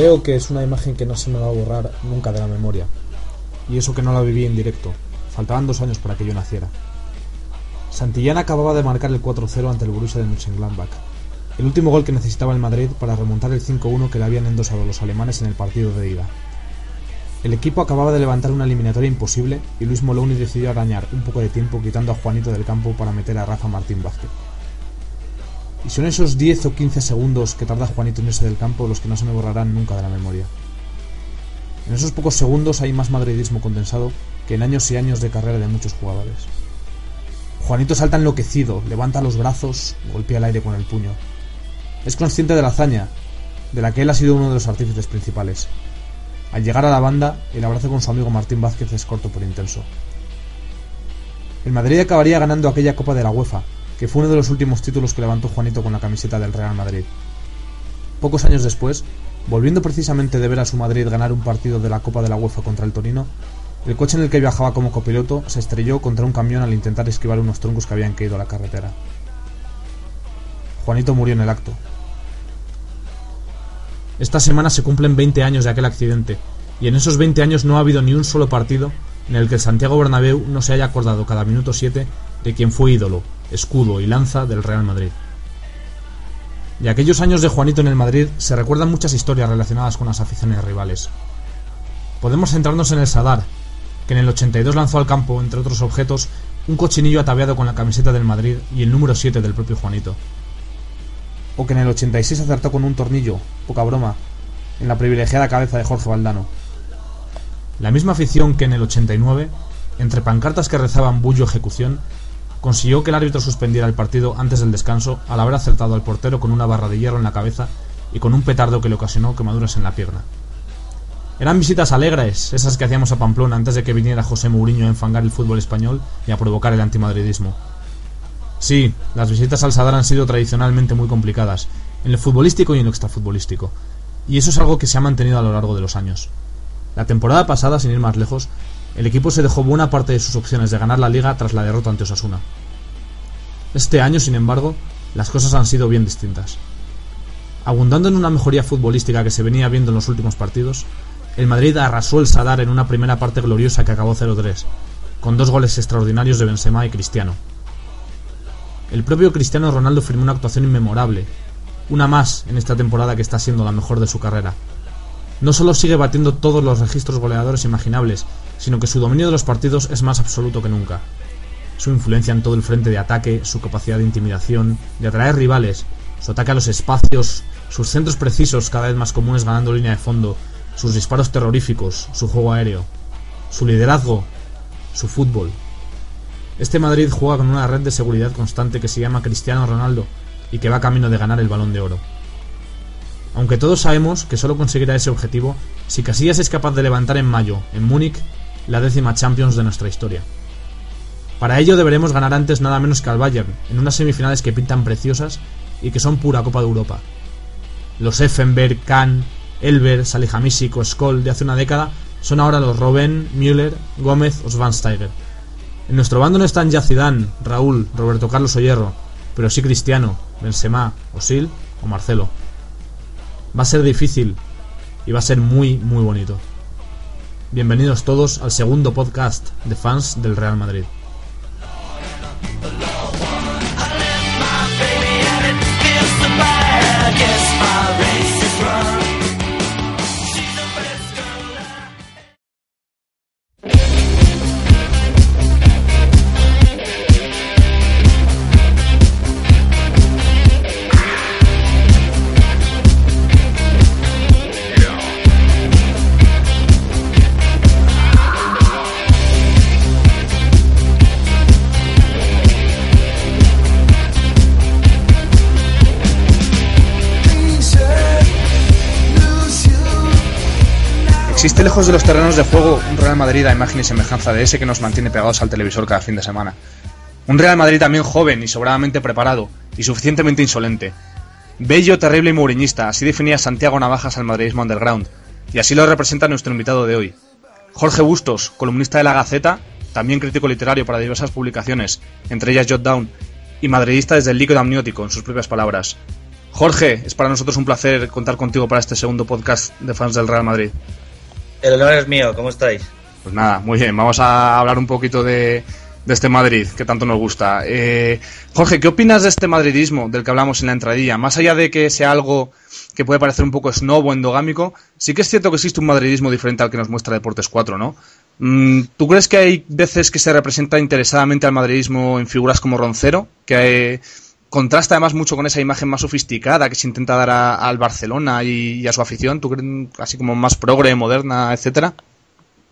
Creo que es una imagen que no se me va a borrar nunca de la memoria. Y eso que no la viví en directo. Faltaban dos años para que yo naciera. Santillán acababa de marcar el 4-0 ante el Borussia de Mönchengladbach. El último gol que necesitaba el Madrid para remontar el 5-1 que le habían endosado los alemanes en el partido de ida. El equipo acababa de levantar una eliminatoria imposible y Luis Moloni decidió arañar un poco de tiempo quitando a Juanito del campo para meter a Rafa Martín Vázquez. Y son esos 10 o 15 segundos que tarda Juanito en irse del campo los que no se me borrarán nunca de la memoria. En esos pocos segundos hay más madridismo condensado que en años y años de carrera de muchos jugadores. Juanito salta enloquecido, levanta los brazos, golpea el aire con el puño. Es consciente de la hazaña, de la que él ha sido uno de los artífices principales. Al llegar a la banda, el abrazo con su amigo Martín Vázquez es corto pero intenso. El Madrid acabaría ganando aquella Copa de la UEFA, que fue uno de los últimos títulos que levantó Juanito con la camiseta del Real Madrid. Pocos años después, volviendo precisamente de ver a su Madrid ganar un partido de la Copa de la UEFA contra el Torino, el coche en el que viajaba como copiloto se estrelló contra un camión al intentar esquivar unos troncos que habían caído a la carretera. Juanito murió en el acto. Esta semana se cumplen 20 años de aquel accidente, y en esos 20 años no ha habido ni un solo partido en el que el Santiago Bernabéu no se haya acordado cada minuto 7 de quien fue ídolo, escudo y lanza del Real Madrid. De aquellos años de Juanito en el Madrid se recuerdan muchas historias relacionadas con las aficiones rivales. Podemos centrarnos en el Sadar, que en el 82 lanzó al campo, entre otros objetos, un cochinillo ataviado con la camiseta del Madrid y el número 7 del propio Juanito o que en el 86 acertó con un tornillo, poca broma, en la privilegiada cabeza de Jorge Valdano. La misma afición que en el 89, entre pancartas que rezaban bullo ejecución, consiguió que el árbitro suspendiera el partido antes del descanso al haber acertado al portero con una barra de hierro en la cabeza y con un petardo que le ocasionó quemaduras en la pierna. Eran visitas alegres, esas que hacíamos a Pamplona antes de que viniera José Mourinho a enfangar el fútbol español y a provocar el antimadridismo. Sí, las visitas al Sadar han sido tradicionalmente muy complicadas, en lo futbolístico y en lo extrafutbolístico, y eso es algo que se ha mantenido a lo largo de los años. La temporada pasada, sin ir más lejos, el equipo se dejó buena parte de sus opciones de ganar la liga tras la derrota ante Osasuna. Este año, sin embargo, las cosas han sido bien distintas. Abundando en una mejoría futbolística que se venía viendo en los últimos partidos, el Madrid arrasó el Sadar en una primera parte gloriosa que acabó 0-3, con dos goles extraordinarios de Benzema y Cristiano. El propio Cristiano Ronaldo firmó una actuación inmemorable, una más en esta temporada que está siendo la mejor de su carrera. No solo sigue batiendo todos los registros goleadores imaginables, sino que su dominio de los partidos es más absoluto que nunca. Su influencia en todo el frente de ataque, su capacidad de intimidación, de atraer rivales, su ataque a los espacios, sus centros precisos cada vez más comunes ganando línea de fondo, sus disparos terroríficos, su juego aéreo, su liderazgo, su fútbol, este Madrid juega con una red de seguridad constante que se llama Cristiano Ronaldo y que va camino de ganar el balón de oro. Aunque todos sabemos que solo conseguirá ese objetivo si Casillas es capaz de levantar en mayo, en Múnich, la décima Champions de nuestra historia. Para ello deberemos ganar antes nada menos que al Bayern, en unas semifinales que pintan preciosas y que son pura Copa de Europa. Los Effenberg, Kahn, Elber, Salihamidzic o Skoll de hace una década son ahora los Robben, Müller, Gómez o Schwansteiger en nuestro bando no están ya Zidane, Raúl, Roberto Carlos Oyerro, pero sí Cristiano, Benzema, Osil o Marcelo. Va a ser difícil y va a ser muy, muy bonito. Bienvenidos todos al segundo podcast de fans del Real Madrid. Lejos de los terrenos de juego un Real Madrid a imagen y semejanza de ese que nos mantiene pegados al televisor cada fin de semana. Un Real Madrid también joven y sobradamente preparado y suficientemente insolente. Bello, terrible y mouriñista, así definía Santiago Navajas al madridismo underground, y así lo representa nuestro invitado de hoy. Jorge Bustos, columnista de La Gaceta, también crítico literario para diversas publicaciones, entre ellas Jot Down, y madridista desde el líquido amniótico, en sus propias palabras. Jorge, es para nosotros un placer contar contigo para este segundo podcast de fans del Real Madrid. El honor es mío, ¿cómo estáis? Pues nada, muy bien, vamos a hablar un poquito de, este Madrid que tanto nos gusta. Eh, Jorge, ¿qué opinas de este madridismo del que hablamos en la entradilla? Más allá de que sea algo que puede parecer un poco snob o endogámico, sí que es cierto que existe un madridismo diferente al que nos muestra Deportes 4, ¿no? Mm, ¿Tú crees que hay veces que se representa interesadamente al madridismo en figuras como Roncero? Que contrasta además mucho con esa imagen más sofisticada que se intenta dar al Barcelona y, a su afición. ¿Tú crees así como más progre, moderna, etcétera?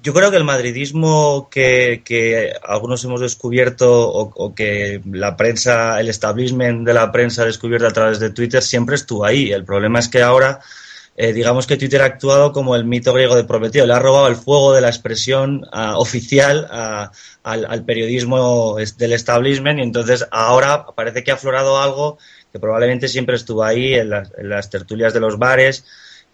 Yo creo que el madridismo que, algunos hemos descubierto o, que la prensa, el establishment de la prensa ha descubierto a través de Twitter siempre estuvo ahí. El problema es que ahora, eh, digamos que Twitter ha actuado como el mito griego de Prometeo, le ha robado el fuego de la expresión ah, oficial al, periodismo del establishment y entonces ahora parece que ha aflorado algo que probablemente siempre estuvo ahí en las tertulias de los bares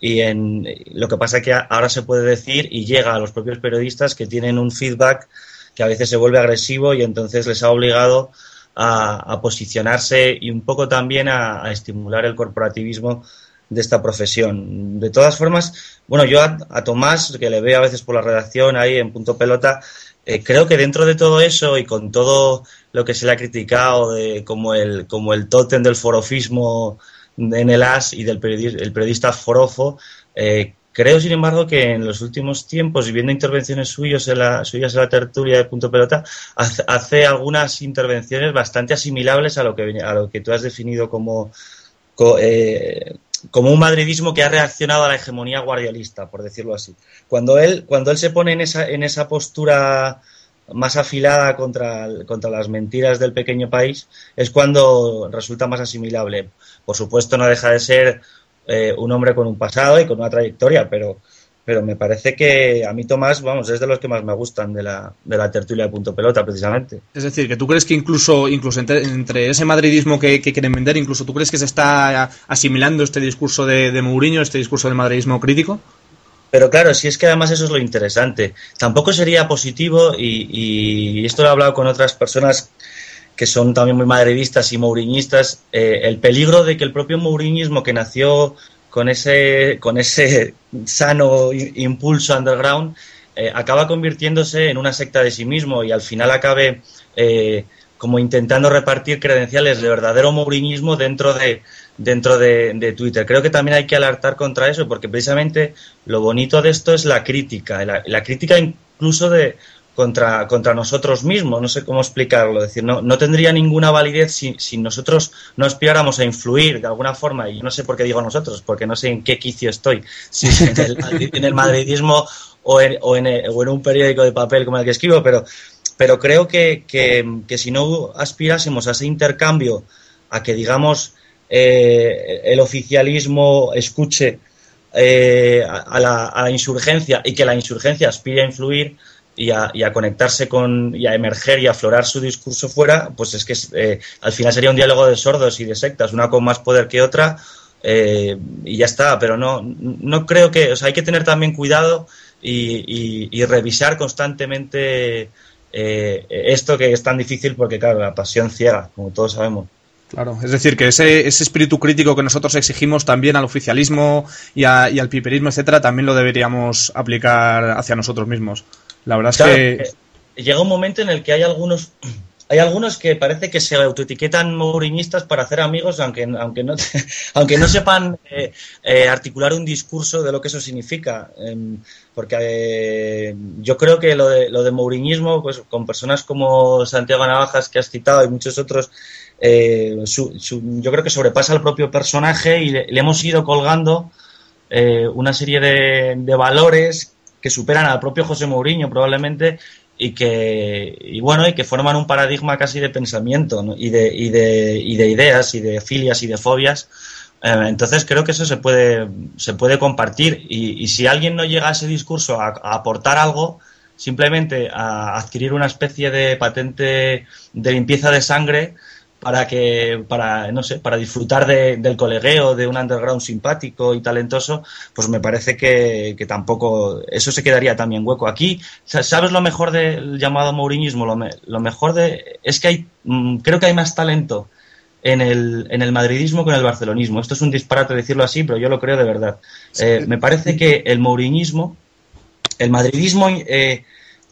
y en lo que pasa que ahora se puede decir y llega a los propios periodistas que tienen un feedback que a veces se vuelve agresivo y entonces les ha obligado a, posicionarse y un poco también a, estimular el corporativismo de esta profesión. De todas formas, bueno, yo a, Tomás, que le veo a veces por la redacción ahí en punto pelota, eh, creo que dentro de todo eso y con todo lo que se le ha criticado de como el, como el tótem del forofismo en el AS y del periodista, el periodista Forofo. Eh, creo, sin embargo, que en los últimos tiempos, viendo intervenciones suyas en la, suyas en la tertulia de Punto Pelota, hace, algunas intervenciones bastante asimilables a lo que, a lo que tú has definido como, eh, como un madridismo que ha reaccionado a la hegemonía guardialista, por decirlo así. Cuando él, cuando él se pone en esa, en esa postura más afilada contra, contra las mentiras del pequeño país, es cuando resulta más asimilable. Por supuesto, no deja de ser eh, un hombre con un pasado y con una trayectoria, pero, pero me parece que a mí Tomás, vamos, es de los que más me gustan de la, de la tertulia de punto pelota, precisamente. Es decir, que tú crees que incluso, incluso entre, ese madridismo que, quieren vender, incluso tú crees que se está asimilando este discurso de, de Mourinho, este discurso del madridismo crítico? Pero claro, si es que además eso es lo interesante. Tampoco sería positivo, y, y esto lo he hablado con otras personas que son también muy madridistas y mouriñistas, eh, el peligro de que el propio mouriñismo que nació con ese, con ese sano impulso underground eh, acaba convirtiéndose en una secta de sí mismo y al final acabe eh, como intentando repartir credenciales de verdadero mouriñismo dentro de dentro de, Twitter. Creo que también hay que alertar contra eso porque precisamente lo bonito de esto es la crítica, la crítica incluso de, contra, contra nosotros mismos, no sé cómo explicarlo, es decir, no, no tendría ninguna validez si, si, nosotros no aspiráramos a influir de alguna forma, y no sé por qué digo nosotros, porque no sé en qué quicio estoy, si en el, madridismo o en, o, en, o en un periódico de papel como el que escribo, pero, pero creo que, que, que si no aspirásemos a ese intercambio, a que digamos eh, el oficialismo escuche eh, a, la, a la insurgencia y que la insurgencia aspire a influir, y a, conectarse con y a emerger y a aflorar su discurso fuera, pues es que eh, al final sería un diálogo de sordos y de sectas, una con más poder que otra eh, y ya está. Pero no, no creo que, o sea, hay que tener también cuidado y, revisar constantemente eh, esto que es tan difícil porque, claro, la pasión ciega, como todos sabemos. Claro, es decir, que ese, ese espíritu crítico que nosotros exigimos también al oficialismo y, y al piperismo, etcétera, también lo deberíamos aplicar hacia nosotros mismos. La verdad es que... Eh, llega un momento en el que hay algunos hay algunos que parece que se autoetiquetan mouriñistas para hacer amigos, aunque, aunque, no, aunque no sepan eh, eh, articular un discurso de lo que eso significa. Em, porque yo creo que lo de, lo de mouriñismo, pues con personas como Santiago Navajas, que has citado, y muchos otros, yo creo que sobrepasa al propio personaje y le, hemos ido colgando una serie de, de valores que superan al propio José Mourinho probablemente y que y bueno y que forman un paradigma casi de pensamiento y, de, y, de, y de ideas y de filias y de fobias. Eh, entonces creo que eso se puede se puede compartir. Y, si alguien no llega a ese discurso a, aportar algo simplemente a adquirir una especie de patente de limpieza de sangre para que, para, no sé, para disfrutar del colegueo, de un underground simpático y talentoso, pues me parece que, tampoco, eso se quedaría también hueco. Aquí, ¿sabes lo mejor del llamado mourinismo? Lo, lo mejor de, es que hay, mm, creo que hay más talento en el, en el madridismo con el barcelonismo. Esto es un disparate decirlo así, pero yo lo creo de verdad. Eh, me parece que el mouriñismo, el madridismo, eh,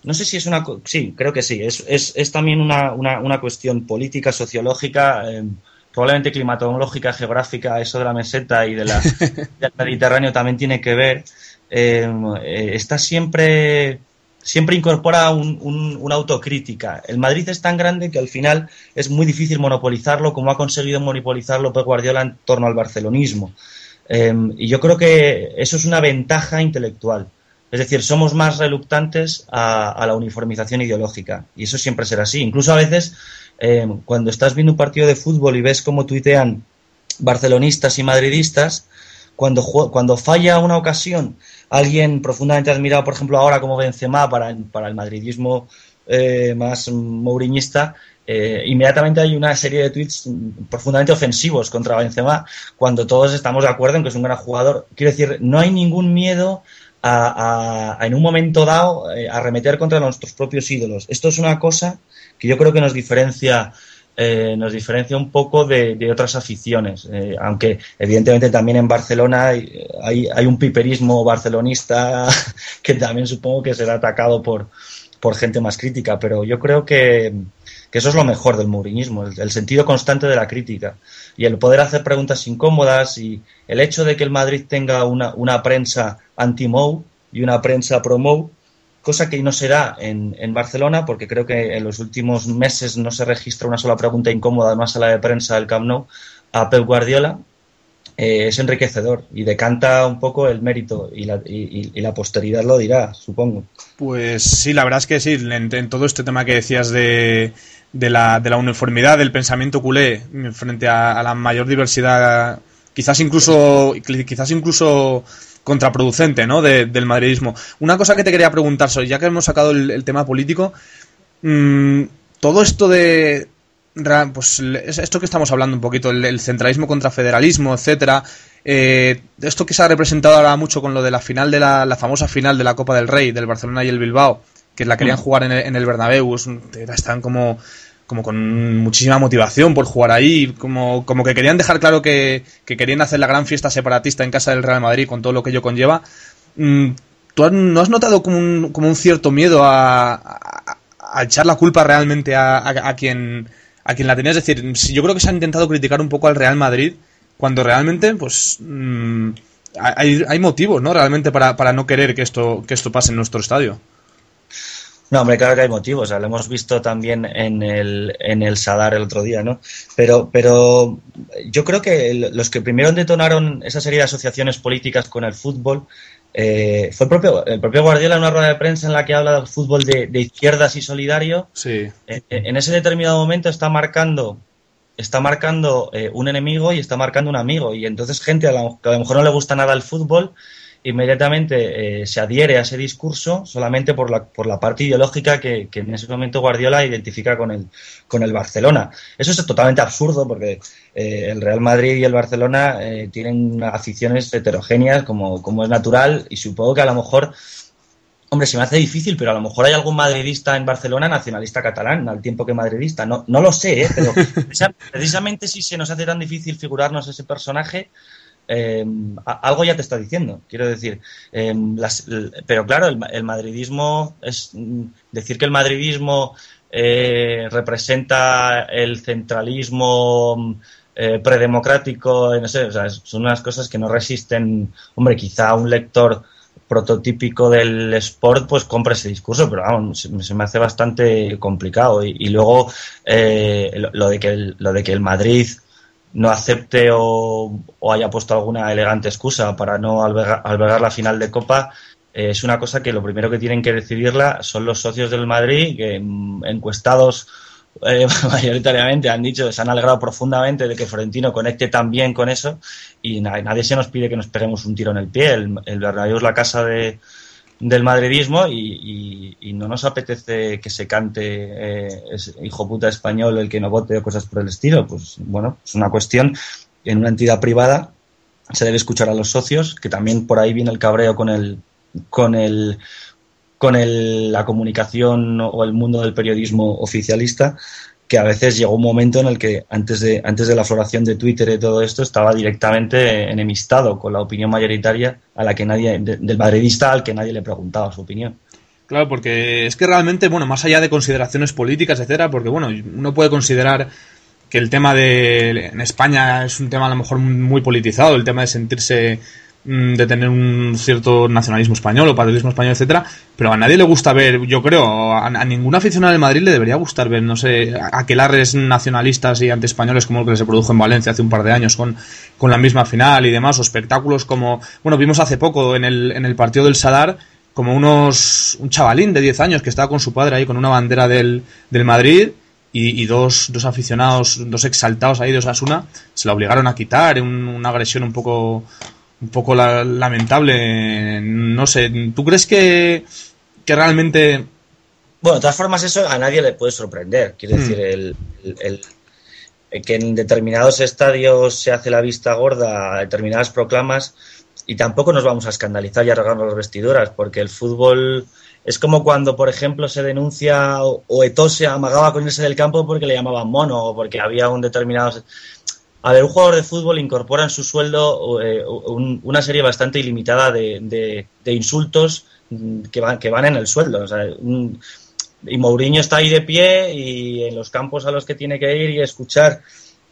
no sé si es una... Sí, creo que sí. Es, es, es también una, una, una, cuestión política, sociológica, eh, probablemente climatológica, geográfica, eso de la meseta y de la, del Mediterráneo también tiene que ver. está siempre siempre incorpora una autocrítica. El Madrid es tan grande que al final es muy difícil monopolizarlo como ha conseguido monopolizarlo Pep Guardiola en torno al barcelonismo. Em, y yo creo que eso es una ventaja intelectual. Es decir, somos más reluctantes a, la uniformización ideológica. Y eso siempre será así. Incluso a veces, em, cuando estás viendo un partido de fútbol y ves cómo tuitean barcelonistas y madridistas, cuando, cuando falla una ocasión alguien profundamente admirado, por ejemplo, ahora como Benzema para, para el madridismo eh, más mouriñista, eh, inmediatamente hay una serie de tweets profundamente ofensivos contra Benzema cuando todos estamos de acuerdo en que es un gran jugador. Quiero decir, no hay ningún miedo a, en un momento dado eh, arremeter contra nuestros propios ídolos. Esto es una cosa que yo creo que nos diferencia eh, nos diferencia un poco de, otras aficiones, eh, aunque evidentemente también en Barcelona hay, hay, un piperismo barcelonista que también supongo que será atacado por, por gente más crítica, pero yo creo que, eso es lo mejor del mouriñismo, el, sentido constante de la crítica y el poder hacer preguntas incómodas y el hecho de que el Madrid tenga una, una prensa anti-Mou y una prensa pro-Mou cosa que no será en, en, Barcelona, porque creo que en los últimos meses no se registra una sola pregunta incómoda en una sala de prensa del Camp Nou a Pep Guardiola. Eh, es enriquecedor y decanta un poco el mérito y la, y, la, posteridad lo dirá, supongo. Pues sí, la verdad es que sí, en, todo este tema que decías de, de, la, de la uniformidad del pensamiento culé frente a, a la mayor diversidad, quizás incluso, quizás incluso contraproducente ¿no? del madridismo. Una cosa que te quería preguntar, ya que hemos sacado el, tema político, mmm, todo esto de... Pues esto que estamos hablando un poquito, el, centralismo contra federalismo, etcétera, eh, esto que se ha representado ahora mucho con lo de la final de la, la famosa final de la Copa del Rey del Barcelona y el Bilbao, que la querían mm. jugar en el, en el Bernabéu, están como como con muchísima motivación por jugar ahí, como, como que querían dejar claro que, querían hacer la gran fiesta separatista en casa del Real Madrid con todo lo que ello conlleva. Mm, ¿Tú no has notado como un, como un cierto miedo a, echar la culpa realmente a, quien, a quien la tenía? Es decir, yo creo que se ha intentado criticar un poco al Real Madrid cuando realmente, pues, mm, hay, hay motivos, ¿no? Realmente para, para no querer que esto, que esto pase en nuestro estadio. No, hombre, claro que hay motivos. lo hemos visto también en el, en el Sadar el otro día, ¿no? Pero, pero yo creo que los que primero detonaron esa serie de asociaciones políticas con el fútbol eh, fue el propio, el propio Guardiola en una rueda de prensa en la que habla del fútbol de, izquierdas y solidario. Sí. Eh, en ese determinado momento está marcando está marcando eh, un enemigo y está marcando un amigo. Y entonces gente a que a lo mejor no le gusta nada el fútbol inmediatamente eh, se adhiere a ese discurso solamente por la, por la parte ideológica que, en ese momento Guardiola identifica con el, con el Barcelona. Eso es totalmente absurdo porque eh, el Real Madrid y el Barcelona eh, tienen aficiones heterogéneas como, como es natural y supongo que a lo mejor Hombre, se me hace difícil, pero a lo mejor hay algún madridista en Barcelona nacionalista catalán, al tiempo que madridista. No, no lo sé, pero precisamente si se nos hace tan difícil figurarnos ese personaje, eh, algo ya te está diciendo. Quiero decir, eh, pero claro, el, madridismo es mm, decir que el madridismo eh, representa el centralismo predemocrático, no sé, son unas cosas que no resisten. Hombre, quizá un lector prototípico del sport pues compra ese discurso, pero se, me hace bastante complicado. Y, luego lo, de que lo de que el Madrid no acepte o, haya puesto alguna elegante excusa para no albergar, la final de Copa, eh, es una cosa que lo primero que tienen que decidirla son los socios del Madrid, que encuestados eh, mayoritariamente han dicho, se han alegrado profundamente de que Florentino conecte tan bien con eso y nadie se nos pide que nos peguemos un tiro en el pie. El, el es la casa de, del madridismo y, no nos apetece que se cante eh, hijo puta español el que no vote o cosas por el estilo. Pues bueno, es una cuestión en una entidad privada se debe escuchar a los socios, que también por ahí viene el cabreo con el con el con el, la comunicación o el mundo del periodismo oficialista, que a veces llegó un momento en el que antes de, antes de la floración de Twitter y todo esto estaba directamente enemistado con la opinión mayoritaria a la que nadie, del madridista al que nadie le preguntaba su opinión. Claro, porque es que realmente, bueno, más allá de consideraciones políticas, etcétera, porque bueno, uno puede considerar que el tema de en España es un tema a lo mejor muy politizado, el tema de sentirse de tener un cierto nacionalismo español o patriotismo español, etcétera, pero a nadie le gusta ver, yo creo, a, ningún aficionado del Madrid le debería gustar ver, no sé, aquelarres nacionalistas y antiespañoles como el que se produjo en Valencia hace un par de años con, con la misma final y demás, o espectáculos como, bueno, vimos hace poco en el, en el partido del Sadar como unos un chavalín de 10 años que estaba con su padre ahí con una bandera del, del Madrid y, dos, dos, aficionados, dos exaltados ahí de Osasuna, se la obligaron a quitar, una agresión un poco un poco lamentable. No sé, ¿tú crees que, que realmente... Bueno, de todas formas eso a nadie le puede sorprender. Quiero hmm. decir, el, el, que en determinados estadios se hace la vista gorda a determinadas proclamas y tampoco nos vamos a escandalizar y a regarnos las vestiduras, porque el fútbol es como cuando, por ejemplo, se denuncia o, o se amagaba con irse del campo porque le llamaban mono o porque había un determinado a ver, un jugador de fútbol incorpora en su sueldo eh, una serie bastante ilimitada de, insultos que van, que van en el sueldo. y Mourinho está ahí de pie y en los campos a los que tiene que ir y escuchar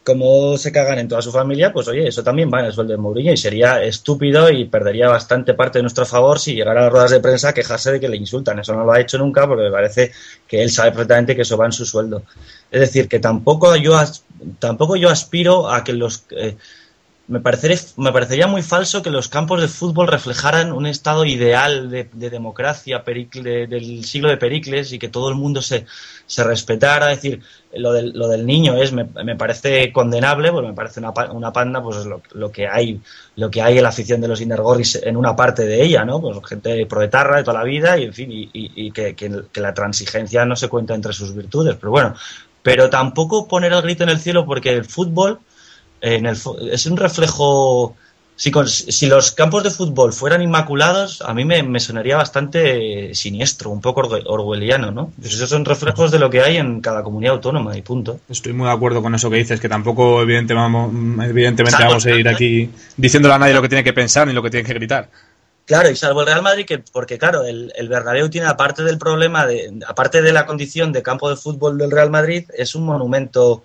cómo se cagan en toda su familia, pues oye, eso también va en el sueldo de Mourinho y sería estúpido y perdería bastante parte de nuestro favor si llegara a las ruedas de prensa a quejarse de que le insultan. Eso no lo ha hecho nunca porque me parece que él sabe perfectamente que eso va en su sueldo. Es decir, que tampoco yo, tampoco yo aspiro a que los... Eh, me, parecería, me parecería muy falso que los campos de fútbol reflejaran un estado ideal de, democracia del siglo de Pericles y que todo el mundo se, se respetara. Es decir, lo del, lo del niño es me, parece condenable, pues me parece una, una panda, pues lo, lo, que hay lo que hay en la afición de los Inergorris en una parte de ella, ¿no? Pues gente proetarra de toda la vida y, en fin, y, y, que, que la transigencia no se cuenta entre sus virtudes. Pero bueno, pero tampoco poner el grito en el cielo porque el fútbol en el, es un reflejo. Si, si, los campos de fútbol fueran inmaculados, a mí me, sonaría bastante siniestro, un poco orwelliano, ¿no? Pues esos son reflejos de lo que hay en cada comunidad autónoma y punto. Estoy muy de acuerdo con eso que dices, que tampoco evidentemente vamos, evidentemente vamos a ir aquí diciéndole a nadie lo que tiene que pensar ni lo que tiene que gritar. Claro, y salvo el Real Madrid, que, porque claro, el, el Bernabéu tiene, aparte del problema, de, aparte de la condición de campo de fútbol del Real Madrid, es un monumento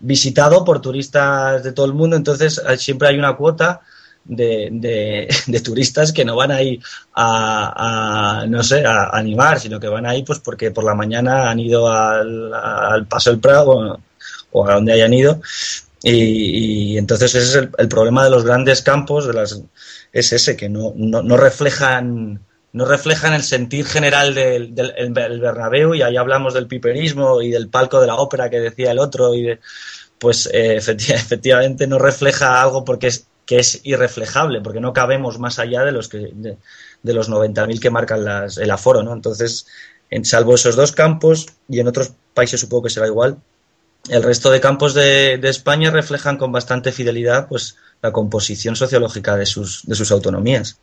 visitado por turistas de todo el mundo, entonces siempre hay una cuota de, de, turistas que no van ahí a, a, no sé, a, animar, sino que van ahí pues porque por la mañana han ido al, Paso del Prado o, a donde hayan ido. Y, entonces ese es el, el, problema de los grandes campos, de las, es ese, que no, no reflejan no reflejan el sentir general del, del, Bernabéu y ahí hablamos del piperismo y del palco de la ópera que decía el otro y pues eh, efectivamente no refleja algo porque es que es irreflejable porque no cabemos más allá de los de, de los 90.000 que marcan las, el aforo no entonces en salvo esos dos campos y en otros países supongo que será igual el resto de campos de, de España reflejan con bastante fidelidad pues la composición sociológica de sus, de sus autonomías.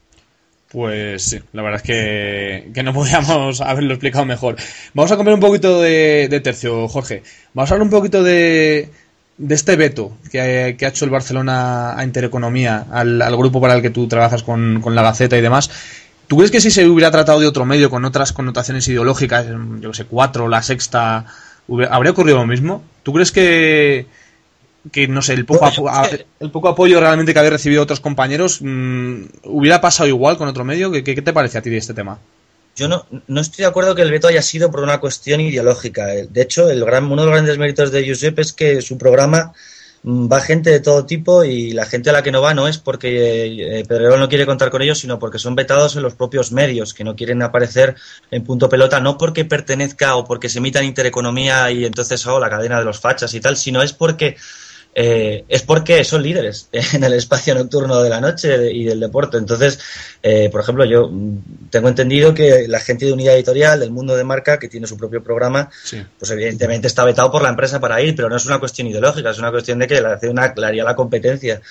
Pues sí, la verdad es que, que, no podíamos haberlo explicado mejor. Vamos a cambiar un poquito de, tercio, Jorge. Vamos a hablar un poquito de, de este veto que, ha hecho el Barcelona a Intereconomía, al, al, grupo para el que tú trabajas con, con la Gaceta y demás. ¿Tú crees que si se hubiera tratado de otro medio con otras connotaciones ideológicas, yo que sé, cuatro, la sexta, habría ocurrido lo mismo? ¿Tú crees que, que no sé, el poco, el poco apoyo realmente que había recibido otros compañeros, mm, ¿hubiera pasado igual con otro medio? ¿Qué, te parece a ti de este tema? Yo no, no estoy de acuerdo que el veto haya sido por una cuestión ideológica. De hecho, el gran, uno de los grandes méritos de Josep es que su programa mm, va gente de todo tipo y la gente a la que no va no es porque eh, Pedrero no quiere contar con ellos, sino porque son vetados en los propios medios, que no quieren aparecer en punto pelota, no porque pertenezca o porque se emita en intereconomía y entonces hago oh, la cadena de los fachas y tal, sino es porque eh, es porque son líderes en el espacio nocturno de la noche y del deporte. Entonces, eh, por ejemplo, yo tengo entendido que la gente de unidad editorial del mundo de marca, que tiene su propio programa, pues evidentemente está vetado por la empresa para ir, pero no es una cuestión ideológica, es una cuestión de que le, hace haría la competencia.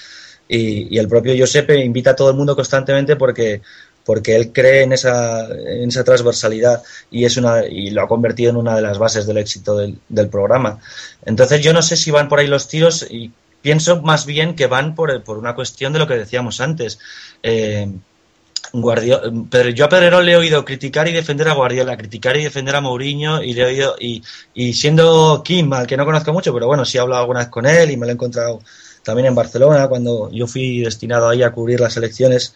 Y, y, el propio Giuseppe invita a todo el mundo constantemente porque porque él cree en esa, en esa transversalidad y, es una, y lo ha convertido en una de las bases del éxito del, del programa. Entonces yo no sé si van por ahí los tiros y pienso más bien que van por, por una cuestión de lo que decíamos antes. Eh, pero yo a Pedrerol le he oído criticar y defender a Guardiola, criticar y defender a Mourinho y le he oído y, y siendo Kim, al que no conozco mucho, pero bueno, sí he hablado alguna vez con él y me lo he encontrado también en Barcelona cuando yo fui destinado ahí a cubrir las elecciones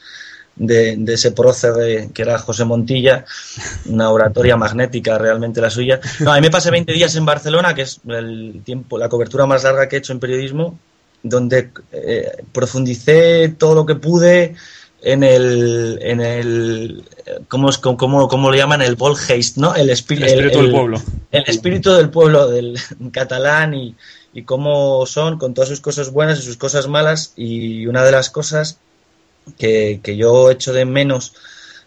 de, ese prócer que era José Montilla, una oratoria magnética realmente la suya. No, a mí me pasé 20 días en Barcelona, que es el tiempo, la cobertura más larga que he hecho en periodismo, donde eh, profundicé todo lo que pude en el, en el ¿cómo, es, cómo, cómo lo llaman? El Volgeist, ¿no? El, espíritu del pueblo. El espíritu del pueblo del catalán y, y cómo son con todas sus cosas buenas y sus cosas malas. Y una de las cosas que, que yo echo de menos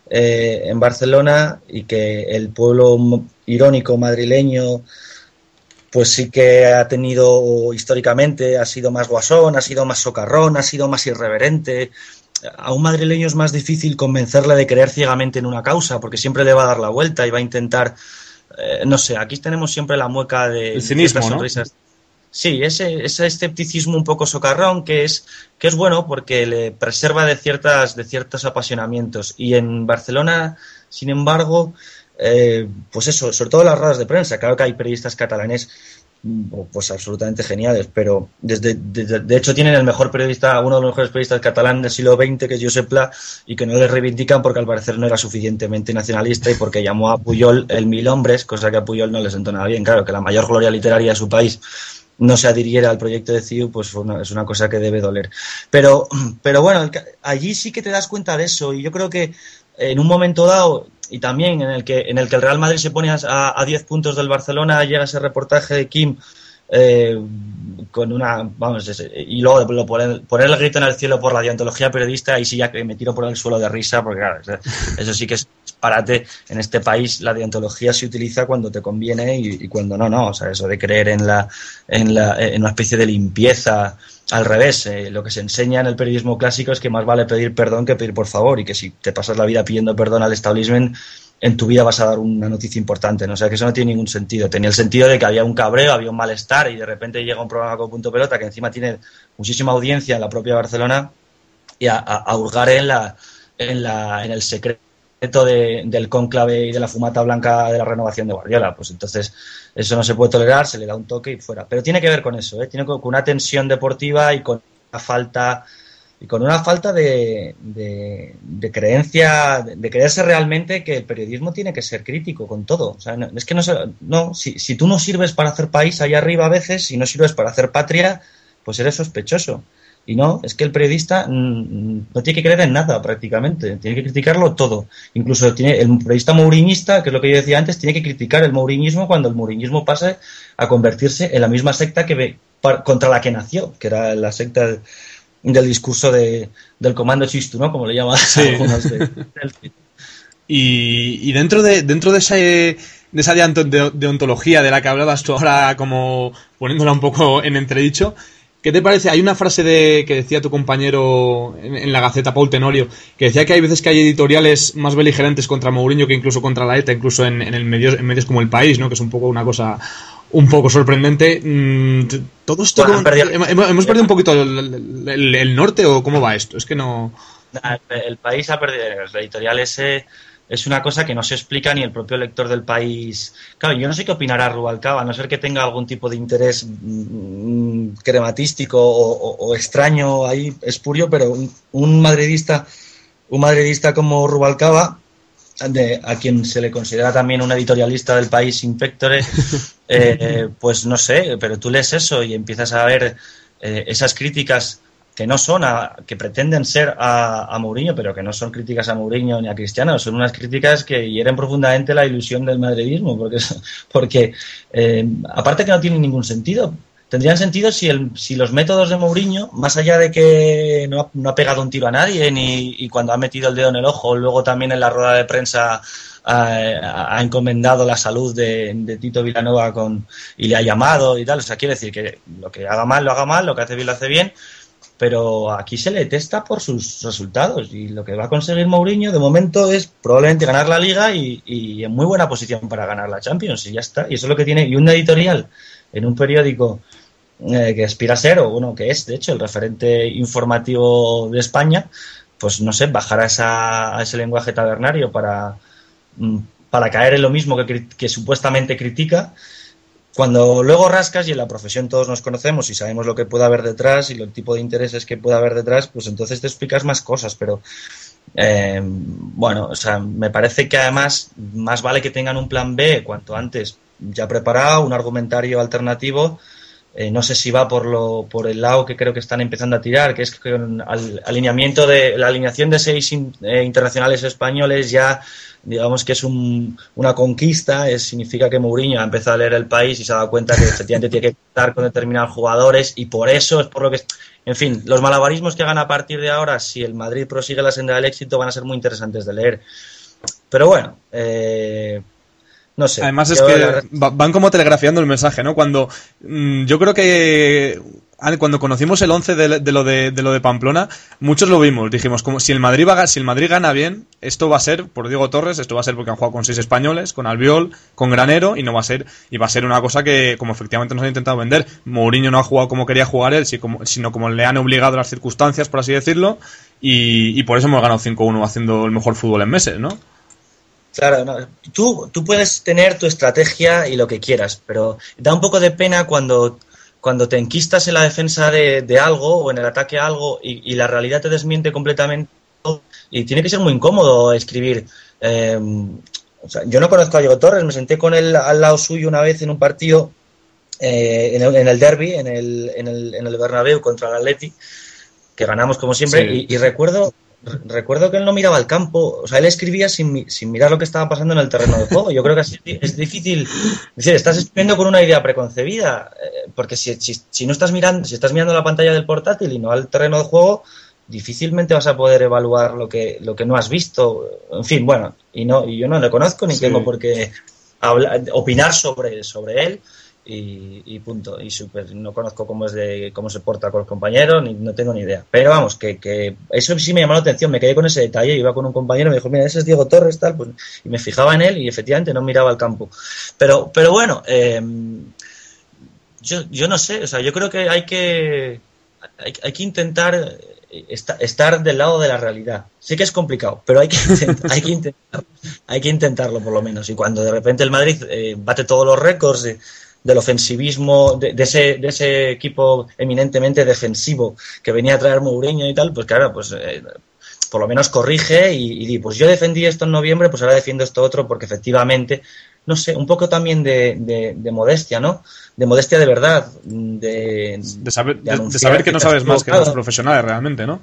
eh, en Barcelona y que el pueblo irónico madrileño pues sí que ha tenido históricamente, ha sido más guasón, ha sido más socarrón, ha sido más irreverente, a un madrileño es más difícil convencerle de creer ciegamente en una causa, porque siempre le va a dar la vuelta y va a intentar, eh, no sé, aquí tenemos siempre la mueca de El cinismo, sonrisas. Sí, ese, ese escepticismo un poco socarrón que es, que es bueno porque le preserva de ciertas, de ciertos apasionamientos. Y en Barcelona, sin embargo, eh, pues eso, sobre todo las ruedas de prensa, claro que hay periodistas catalanes pues absolutamente geniales, pero desde, de, hecho tienen el mejor periodista, uno de los mejores periodistas catalanes del siglo XX, que es Josep Pla, y que no le reivindican porque al parecer no era suficientemente nacionalista y porque llamó a Puyol el mil hombres, cosa que a Puyol no le sentó nada bien. Claro, que la mayor gloria literaria de su país no se adhiriera al proyecto de CIU, pues es una cosa que debe doler. Pero, pero bueno, allí sí que te das cuenta de eso, y yo creo que en un momento dado y también en el que en el que el Real Madrid se pone a, 10 puntos del Barcelona, llega ese reportaje de Kim eh, con una, vamos, y luego lo poner, el grito en el cielo por la deontología periodista, y sí ya que me tiro por el suelo de risa, porque claro, eso sí que es parate. En este país la deontología se utiliza cuando te conviene y, cuando no, no. O sea, eso de creer en, la, en, la, en una especie de limpieza al revés, eh, lo que se enseña en el periodismo clásico es que más vale pedir perdón que pedir por favor y que si te pasas la vida pidiendo perdón al establishment, en tu vida vas a dar una noticia importante. ¿no? O sea, que eso no tiene ningún sentido. Tenía el sentido de que había un cabreo, había un malestar y de repente llega un programa con punto pelota que encima tiene muchísima audiencia en la propia Barcelona y a, a, hurgar en, la, en, la, en el secreto del cónclave y de la fumata blanca de la renovación de Guardiola. Pues entonces eso no se puede tolerar, se le da un toque y fuera. Pero tiene que ver con eso, ¿eh? tiene con una tensión deportiva y con una falta y con una falta de, de, creencia, de, creerse realmente que el periodismo tiene que ser crítico con todo. O sea, es que no, no si, si tú no sirves para hacer país ahí arriba a veces, si no sirves para hacer patria, pues eres sospechoso. Y no, es que el periodista mm, no tiene que creer en nada prácticamente, tiene que criticarlo todo. Incluso tiene, el periodista mouriñista, que es lo que yo decía antes, tiene que criticar el mouriñismo cuando el mouriñismo pase a convertirse en la misma secta que ve, contra la que nació, que era la secta del discurso de, del comando chistu, ¿no? Como le llaman algunos y, y, dentro de dentro de ese de esa deontología de la que hablabas tú ahora como poniéndola un poco en entredicho, ¿Qué te parece? Hay una frase de, que decía tu compañero en, la Gaceta, Paul Tenorio, que decía que hay veces que hay editoriales más beligerantes contra Mourinho que incluso contra la ETA, incluso en, el medios, en medios como El País, ¿no? que es un poco una cosa un poco sorprendente. Mm, ¿Todo esto hemos, perdido un poquito el, norte o cómo va esto? Es que no... El, País ha perdido, el editorial ese es una cosa que no se explica ni el propio lector del país. Claro, yo no sé qué opinará Rubalcaba, a no ser que tenga algún tipo de interés mm, crematístico o, extraño ahí, espurio, pero un, madridista, un madridista como Rubalcaba, de, a quien se le considera también un editorialista del país Inspectore, eh, pues no sé, pero tú lees eso y empiezas a ver eh, esas críticas que no son, a, que pretenden ser a, a, Mourinho, pero que no son críticas a Mourinho ni a Cristiano, son unas críticas que hieren profundamente la ilusión del madridismo, porque, porque eh, aparte que no tienen ningún sentido, tendrían sentido si, el, si los métodos de Mourinho, más allá de que no ha, no ha pegado un tiro a nadie ni y cuando ha metido el dedo en el ojo, luego también en la rueda de prensa ha, ha encomendado la salud de, de, Tito Vilanova con, y le ha llamado y tal, o sea, quiere decir que lo que haga mal lo haga mal, lo que hace bien lo hace bien, pero aquí se le testa por sus resultados y lo que va a conseguir Mourinho de momento es probablemente ganar la liga y, en muy buena posición para ganar la Champions y ya está. Y eso es lo que tiene. Y un editorial en un periódico eh, que aspira a ser, o bueno, que es de hecho el referente informativo de España, pues no sé, bajar a, esa, a ese lenguaje tabernario para, mm, para caer en lo mismo que, que supuestamente critica cuando luego rascas y en la profesión todos nos conocemos y sabemos lo que puede haber detrás y el tipo de intereses que puede haber detrás, pues entonces te explicas más cosas, pero eh, bueno, o sea, me parece que además más vale que tengan un plan B cuanto antes ya preparado, un argumentario alternativo. Eh, no sé si va por lo por el lado que creo que están empezando a tirar, que es que al alineamiento de la alineación de seis eh, internacionales españoles ya digamos que es una conquista, es, significa que Mourinho ha empezado a leer el país y se ha dado cuenta que efectivamente tiene que contar con determinados jugadores y por eso es por lo que... En fin, los malabarismos que hagan a partir de ahora, si el Madrid prosigue la senda del éxito, van a ser muy interesantes de leer. Pero bueno, eh, no sé. Además es que van como telegrafiando el mensaje, ¿no? Cuando mm, yo creo que cuando conocimos el 11 de, lo de, lo de Pamplona, muchos lo vimos. Dijimos, como si el Madrid va, si el Madrid gana bien, esto va a ser por Diego Torres, esto va a ser porque han jugado con seis españoles, con Albiol, con Granero, y no va a ser, y va a ser una cosa que, como efectivamente nos han intentado vender, Mourinho no ha jugado como quería jugar él, sino como le han obligado las circunstancias, por así decirlo, y, por eso hemos ganado 5-1 haciendo el mejor fútbol en meses, ¿no? Claro, no. Tú, tú puedes tener tu estrategia y lo que quieras, pero da un poco de pena cuando cuando te enquistas en la defensa de, algo o en el ataque a algo y, la realidad te desmiente completamente y tiene que ser muy incómodo escribir. Em, yo no conozco a Diego Torres, me senté con él al lado suyo una vez en un partido eh, en, el, derby, en el, en, el, en el Bernabéu contra el Atleti, que ganamos como siempre, y, recuerdo recuerdo que él no miraba el campo, o sea, él escribía sin, sin, mirar lo que estaba pasando en el terreno de juego. Yo creo que así es difícil, es decir, estás escribiendo con una idea preconcebida, eh, porque si, si, no estás mirando, si estás mirando la pantalla del portátil y no al terreno de juego, difícilmente vas a poder evaluar lo que, lo que no has visto. En fin, bueno, y no, y yo no le conozco ni tengo por qué opinar sobre, sobre él y, punto. Y super, no conozco cómo es de cómo se porta con los compañeros, ni no tengo ni idea. Pero vamos, que, eso sí me llamó la atención, me quedé con ese detalle, iba con un compañero me dijo, mira, ese es Diego Torres, tal, pues, y me fijaba en él y efectivamente no miraba al campo. Pero, pero bueno, eh, yo, yo no sé, o sea, yo creo que hay que, hay, que intentar estar del lado de la realidad. Sí que es complicado, pero hay que, hay que, hay que intentarlo por lo menos. Y cuando de repente el Madrid eh, bate todos los récords, del ofensivismo de, ese, de ese equipo eminentemente defensivo que venía a traer Mourinho y tal, pues claro, pues eh, por lo menos corrige y, y, pues yo defendí esto en noviembre, pues ahora defiendo esto otro porque efectivamente, no sé, un poco también de, de, modestia, ¿no? De modestia de verdad, de, de saber, de, saber que, no sabes más que los profesionales realmente, ¿no?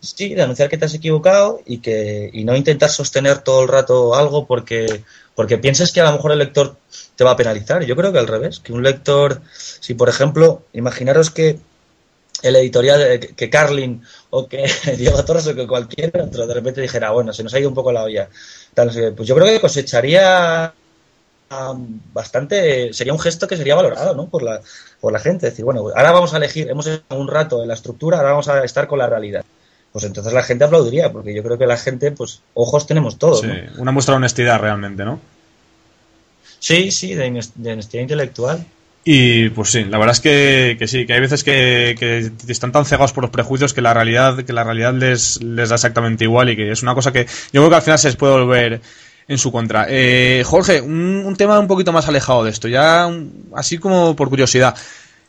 Sí, de anunciar que te has equivocado y que y no intentar sostener todo el rato algo porque porque piensas que a lo mejor el lector te va a penalizar. Yo creo que al revés, que un lector, si por ejemplo, imaginaros que el editorial, que Carlin o que Diego Torres o que cualquier otro de repente dijera, bueno, se nos ha ido un poco la olla. pues yo creo que cosecharía bastante, sería un gesto que sería valorado ¿no? por, la, por la gente. Es decir, bueno, ahora vamos a elegir, hemos estado un rato en la estructura, ahora vamos a estar con la realidad pues entonces la gente aplaudiría, porque yo creo que la gente, pues, ojos tenemos todos. Sí, una muestra de honestidad realmente, ¿no? Sí, sí, de, honestidad intelectual. Y pues sí, la verdad es que, sí, que hay veces que, están tan cegados por los prejuicios que la realidad, que la realidad les, les da exactamente igual y que es una cosa que yo creo que al final se les puede volver en su contra. Eh, Jorge, un, un, tema un poquito más alejado de esto, ya así como por curiosidad.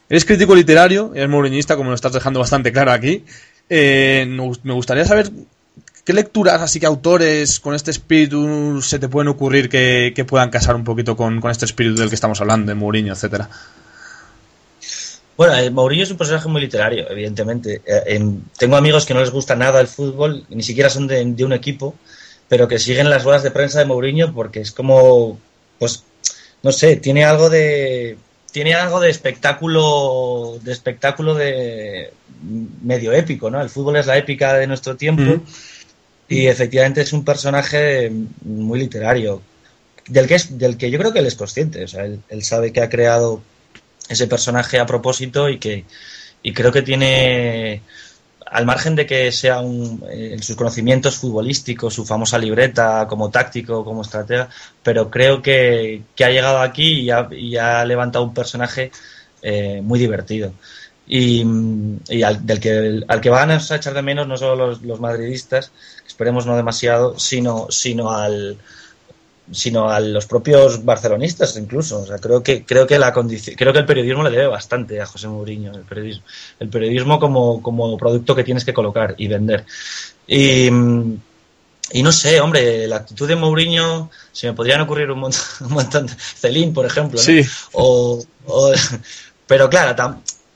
Eres crítico literario, eres mouriñista, como lo estás dejando bastante claro aquí. Eh, me gustaría saber qué lecturas, así que autores con este espíritu se te pueden ocurrir que, puedan casar un poquito con, este espíritu del que estamos hablando, de Mourinho, etcétera. Bueno, eh, Mourinho es un personaje muy literario, evidentemente. Eh, tengo amigos que no les gusta nada el fútbol, ni siquiera son de, un equipo, pero que siguen las ruedas de prensa de Mourinho porque es como, pues, no sé, tiene algo de, tiene algo de espectáculo, de espectáculo de, medio épico, ¿no? El fútbol es la épica de nuestro tiempo mm. y efectivamente es un personaje muy literario, del que, es, del que yo creo que él es consciente, o sea, él, sabe que ha creado ese personaje a propósito y que, y creo que tiene al margen de que sea un, eh, en sus conocimientos futbolísticos, su famosa libreta como táctico, como estratega, pero creo que, ha llegado aquí y ha, levantado un personaje eh, muy divertido. Y, al, del que, al que van a echar de menos no solo los, los madridistas, esperemos no demasiado, sino, sino al, sino a los propios barcelonistas incluso. O sea, creo que creo que la creo que el periodismo le debe bastante a José Mourinho, el periodismo, el periodismo como, como producto que tienes que colocar y vender. Y, y no sé, hombre, la actitud de Mourinho, se me podrían ocurrir un montón, un montón de Celín, por ejemplo, ¿no? Sí. O, pero claro,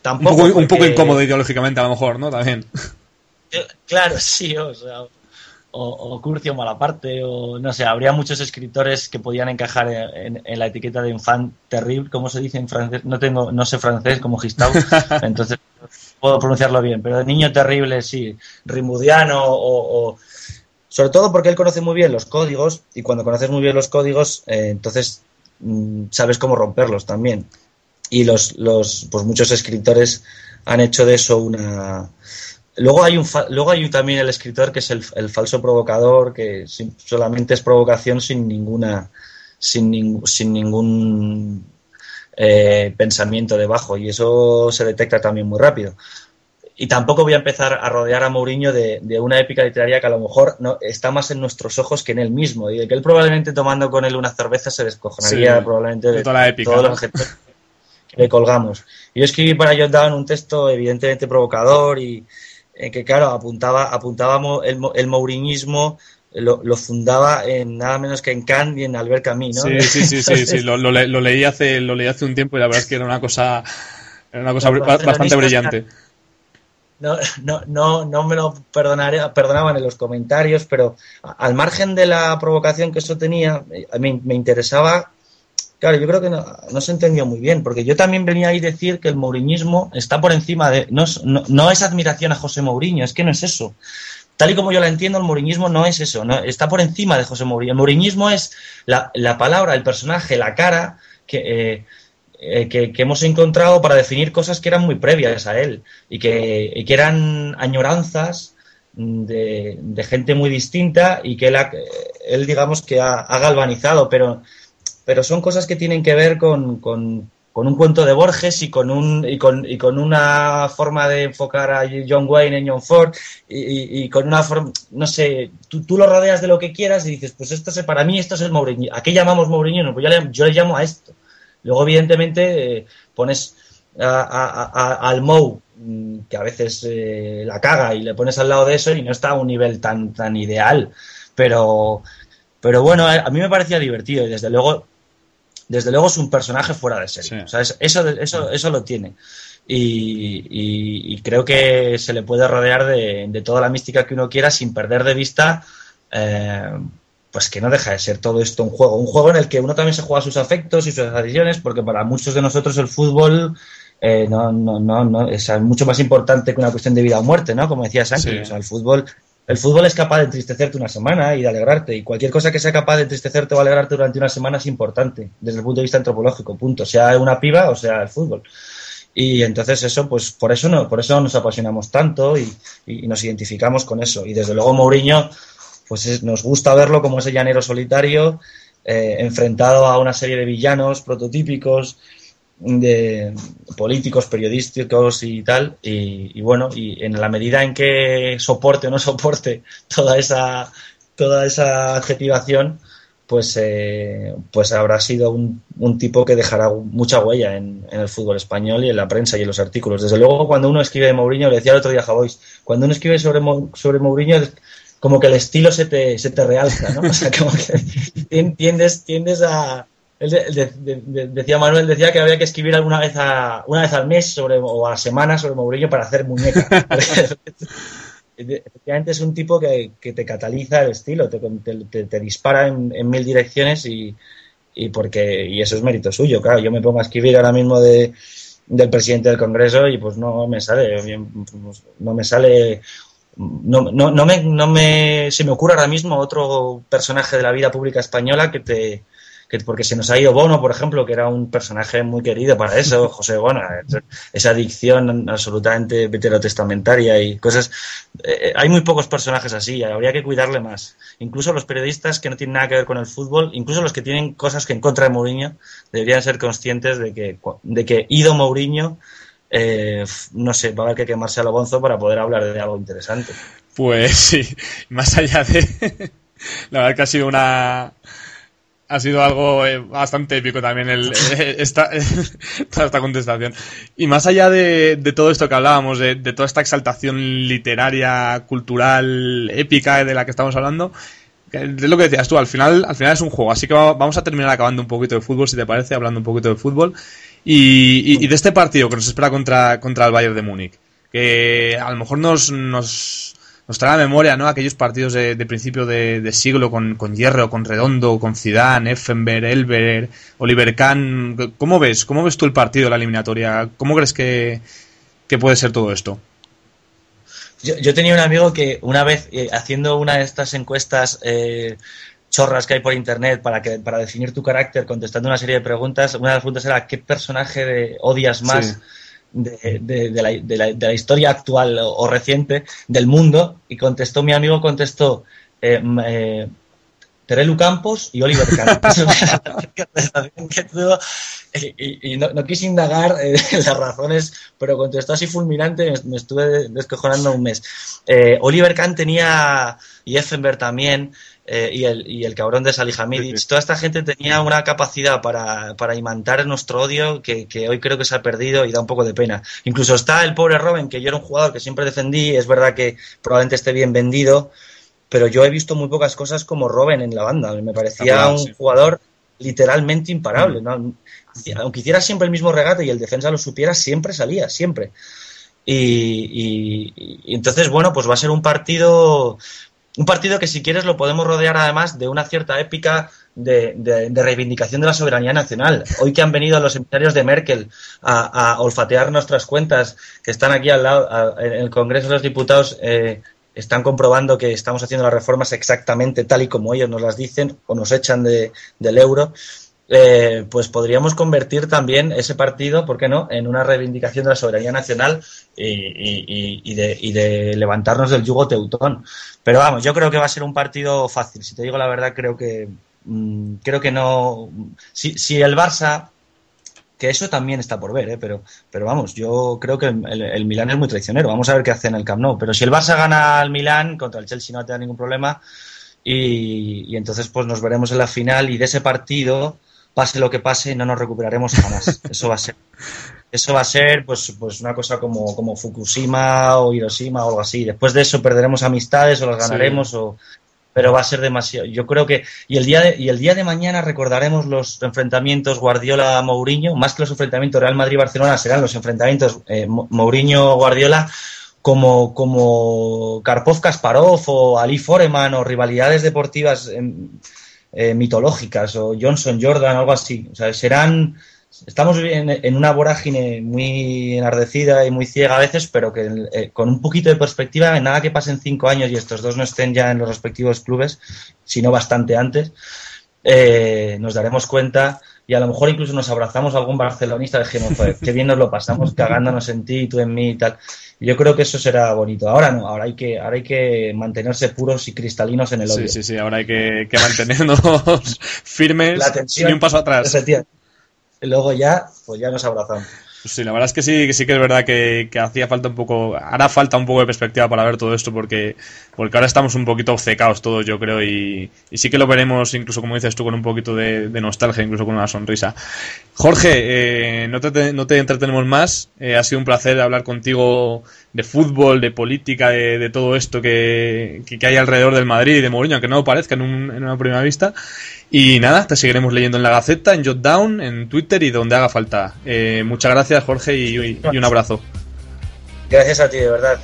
tampoco un poco, un poco incómodo ideológicamente a lo mejor, ¿no? También. Claro, sí, o sea, o, o Curcio Malaparte, o no sé, habría muchos escritores que podían encajar en, la etiqueta de infant terrible, como se dice en francés, no tengo, no sé francés como Gistau, entonces puedo pronunciarlo bien, pero de niño terrible sí, rimudiano o, sobre todo porque él conoce muy bien los códigos y cuando conoces muy bien los códigos, eh, entonces mm, sabes cómo romperlos también. Y los, los, pues muchos escritores han hecho de eso una, Luego hay, un luego hay también el escritor que es el, falso provocador, que solamente es provocación sin ninguna sin, sin ningún eh, pensamiento debajo y eso se detecta también muy rápido. Y tampoco voy a empezar a rodear a Mourinho de, una épica literaria que a lo mejor no, está más en nuestros ojos que en él mismo y de que él probablemente tomando con él una cerveza se descojonaría probablemente de, toda la épica, todos los objetos que le colgamos. Yo escribí para John Down un texto evidentemente provocador y, que, claro, apuntaba, apuntábamos el, el mourinismo lo, fundaba en nada menos que en Kant y en Albert Camus, ¿no? Sí, sí, sí, sí, Lo, leí hace, lo leí hace un tiempo y la verdad es que era una cosa, era una cosa bastante brillante. No, no, no, no me lo perdonaré, perdonaban en los comentarios, pero al margen de la provocación que eso tenía, a mí me interesaba Claro, yo creo que no, se entendió muy bien, porque yo también venía ahí a decir que el mouriñismo está por encima de. No, es admiración a José Mourinho, es que no es eso. Tal y como yo la entiendo, el mouriñismo no es eso, está por encima de José Mourinho. El mouriñismo es la, palabra, el personaje, la cara eh, eh, que, que, hemos encontrado para definir cosas que eran muy previas a él y que, eran añoranzas de, gente muy distinta y que él, él digamos, que ha galvanizado, pero pero son cosas que tienen que ver con, con, un cuento de Borges y con, un, y con, y con una forma de enfocar a John Wayne en John Ford y, con una forma, no sé, tú, tú, lo rodeas de lo que quieras y dices, pues esto es, para mí esto es el Mourinho. ¿A qué llamamos Mourinho? Pues yo le, llamo a esto. Luego, evidentemente, eh, pones al Mou mm, que a veces eh, la caga y le pones al lado de eso y no está a un nivel tan, tan ideal. Pero, pero bueno, a mí me parecía divertido y desde luego desde luego es un personaje fuera de serie. eso, eso, eso lo tiene. Y, creo que se le puede rodear de, toda la mística que uno quiera sin perder de vista, eh, pues que no deja de ser todo esto un juego. Un juego en el que uno también se juega sus afectos y sus adiciones, porque para muchos de nosotros el fútbol eh, no, no, no, es mucho más importante que una cuestión de vida o muerte, ¿no? Como decía Sánchez, el fútbol el fútbol es capaz de entristecerte una semana y de alegrarte. Y cualquier cosa que sea capaz de entristecerte o alegrarte durante una semana es importante, desde el punto de vista antropológico, punto. Sea una piba o sea el fútbol. Y entonces eso, pues por eso no, por eso nos apasionamos tanto y, nos identificamos con eso. Y desde luego Mourinho, pues nos gusta verlo como ese llanero solitario, eh, enfrentado a una serie de villanos prototípicos, de políticos, periodísticos y tal. Y, bueno, y en la medida en que soporte o no soporte toda esa, toda esa adjetivación, pues, eh, pues habrá sido un, tipo que dejará mucha huella en, el fútbol español y en la prensa y en los artículos. Desde luego, cuando uno escribe de Mourinho, le decía el otro día a Javois, cuando uno escribe sobre, sobre Mourinho, como que el estilo se te, se te realza, ¿no? O sea, como que tiendes, tiendes a, decía Manuel decía que había que escribir alguna vez a, una vez al mes sobre o a la semana sobre Mourinho para hacer muñeca. Efectivamente es un tipo que, te cataliza el estilo, te, dispara en, mil direcciones y, porque y eso es mérito suyo. Claro, yo me pongo a escribir ahora mismo de, del presidente del Congreso y pues no me sale, pues, no me sale no, no, no, me, no me se me ocurre ahora mismo otro personaje de la vida pública española que te que porque se nos ha ido Bono, por ejemplo, que era un personaje muy querido para eso, José Bono, esa adicción absolutamente veterotestamentaria y cosas. Eh, hay muy pocos personajes así, habría que cuidarle más. Incluso los periodistas que no tienen nada que ver con el fútbol, incluso los que tienen cosas que en contra de Mourinho, deberían ser conscientes de que, de que Ido Mourinho eh, no sé, va a haber que quemarse a lo bonzo para poder hablar de algo interesante. Pues sí, más allá de... La verdad que ha sido una... Ha sido algo eh, bastante épico también el, eh, esta, toda esta contestación. Y más allá de, todo esto que hablábamos, de, toda esta exaltación literaria, cultural, épica de la que estamos hablando, es lo que decías tú, al final, al final es un juego. Así que vamos a terminar acabando un poquito de fútbol, si te parece, hablando un poquito de fútbol. Y, de este partido que nos espera contra, contra el Bayern de Múnich, que a lo mejor nos, nos, nos trae a memoria ¿no? aquellos partidos de, principio de, siglo con, con Hierro, con Redondo, con Zidane, Effenberg, Elber, Oliver Kahn. ¿Cómo ves? ¿Cómo ves tú el partido, la eliminatoria? ¿Cómo crees que, puede ser todo esto? Yo, tenía un amigo que una vez eh, haciendo una de estas encuestas eh, chorras que hay por internet para que para definir tu carácter contestando una serie de preguntas. Una de las preguntas era ¿qué personaje de, odias más de, de, la, historia actual o, reciente del mundo? Y contestó mi amigo, contestó eh, eh, Terelu Campos y Oliver Kahn. y, no, quise indagar en las razones, pero contestó así fulminante, me, estuve descojonando un mes. Eh, Oliver Kahn tenía, y Effenberg también, eh, y, el, y el cabrón de Salihamidzic, toda esta gente tenía una capacidad para, para imantar nuestro odio que, hoy creo que se ha perdido y da un poco de pena. Incluso está el pobre Robin, que yo era un jugador que siempre defendí, es verdad que probablemente esté bien vendido, pero yo he visto muy pocas cosas como Robin en la banda. Me parecía un jugador literalmente imparable. Mm. Aunque hiciera siempre el mismo regate y el defensa lo supiera, siempre salía, siempre. y, entonces, bueno, pues va a ser un partido un partido que si quieres lo podemos rodear además de una cierta épica de, reivindicación de la soberanía nacional. Hoy que han venido los empresarios de Merkel a, olfatear nuestras cuentas, que están aquí al lado, en el Congreso de los Diputados, eh, están comprobando que estamos haciendo las reformas exactamente tal y como ellos nos las dicen o nos echan de, del euro. Eh, pues podríamos convertir también ese partido, ¿por qué no?, en una reivindicación de la soberanía nacional y, de, levantarnos del yugo teutón. Pero vamos, yo creo que va a ser un partido fácil. Si te digo la verdad, creo que mm, creo que no. Si, si, el Barça, que eso también está por ver, ¿eh? pero, pero vamos, yo creo que el, Milán es muy traicionero. Vamos a ver qué hace en el Camp Nou. Pero si el Barça gana al Milán, contra el Chelsea no va a tener ningún problema. Y, y entonces, pues nos veremos en la final y de ese partido pase lo que pase, no nos recuperaremos jamás. Eso va a ser. Eso va a ser pues, pues una cosa como, como Fukushima o Hiroshima o algo así. Después de eso perderemos amistades o las ganaremos o pero va a ser demasiado. Yo creo que y el día de, y el día de mañana recordaremos los enfrentamientos Guardiola Mourinho, más que los enfrentamientos Real Madrid Barcelona serán los enfrentamientos eh, Mourinho Guardiola como como Karpov Kasparov o Ali Foreman o rivalidades deportivas eh, mitológicas o Johnson Jordan, algo así. O sea, serán. Estamos en, en una vorágine muy enardecida y muy ciega a veces, pero que eh, con un poquito de perspectiva, nada que pasen cinco años y estos dos no estén ya en los respectivos clubes, sino bastante antes, eh, nos daremos cuenta y a lo mejor incluso nos abrazamos a algún barcelonista de que qué bien nos lo pasamos cagándonos en ti, tú en mí y tal. Yo creo que eso será bonito. Ahora no, ahora hay que, ahora hay que mantenerse puros y cristalinos en el odio. Sí, sí, sí, ahora hay que, mantenernos firmes y un paso atrás. Y luego ya, pues ya nos abrazamos. Sí, la verdad es que sí, sí que es verdad que, hacía falta un poco, hará falta un poco de perspectiva para ver todo esto porque, porque ahora estamos un poquito obcecados todos, yo creo, y, sí que lo veremos incluso, como dices tú, con un poquito de, nostalgia, incluso con una sonrisa. Jorge, eh, no, te, no te entretenemos más, eh, ha sido un placer hablar contigo de fútbol, de política, de, todo esto que, que, hay alrededor del Madrid y de Mourinho, aunque no parezca en, en una primera vista. Y nada, te seguiremos leyendo en la Gaceta, en Jotdown, en Twitter y donde haga falta. Eh, muchas gracias, Jorge, y, y un abrazo. Gracias a ti, de verdad.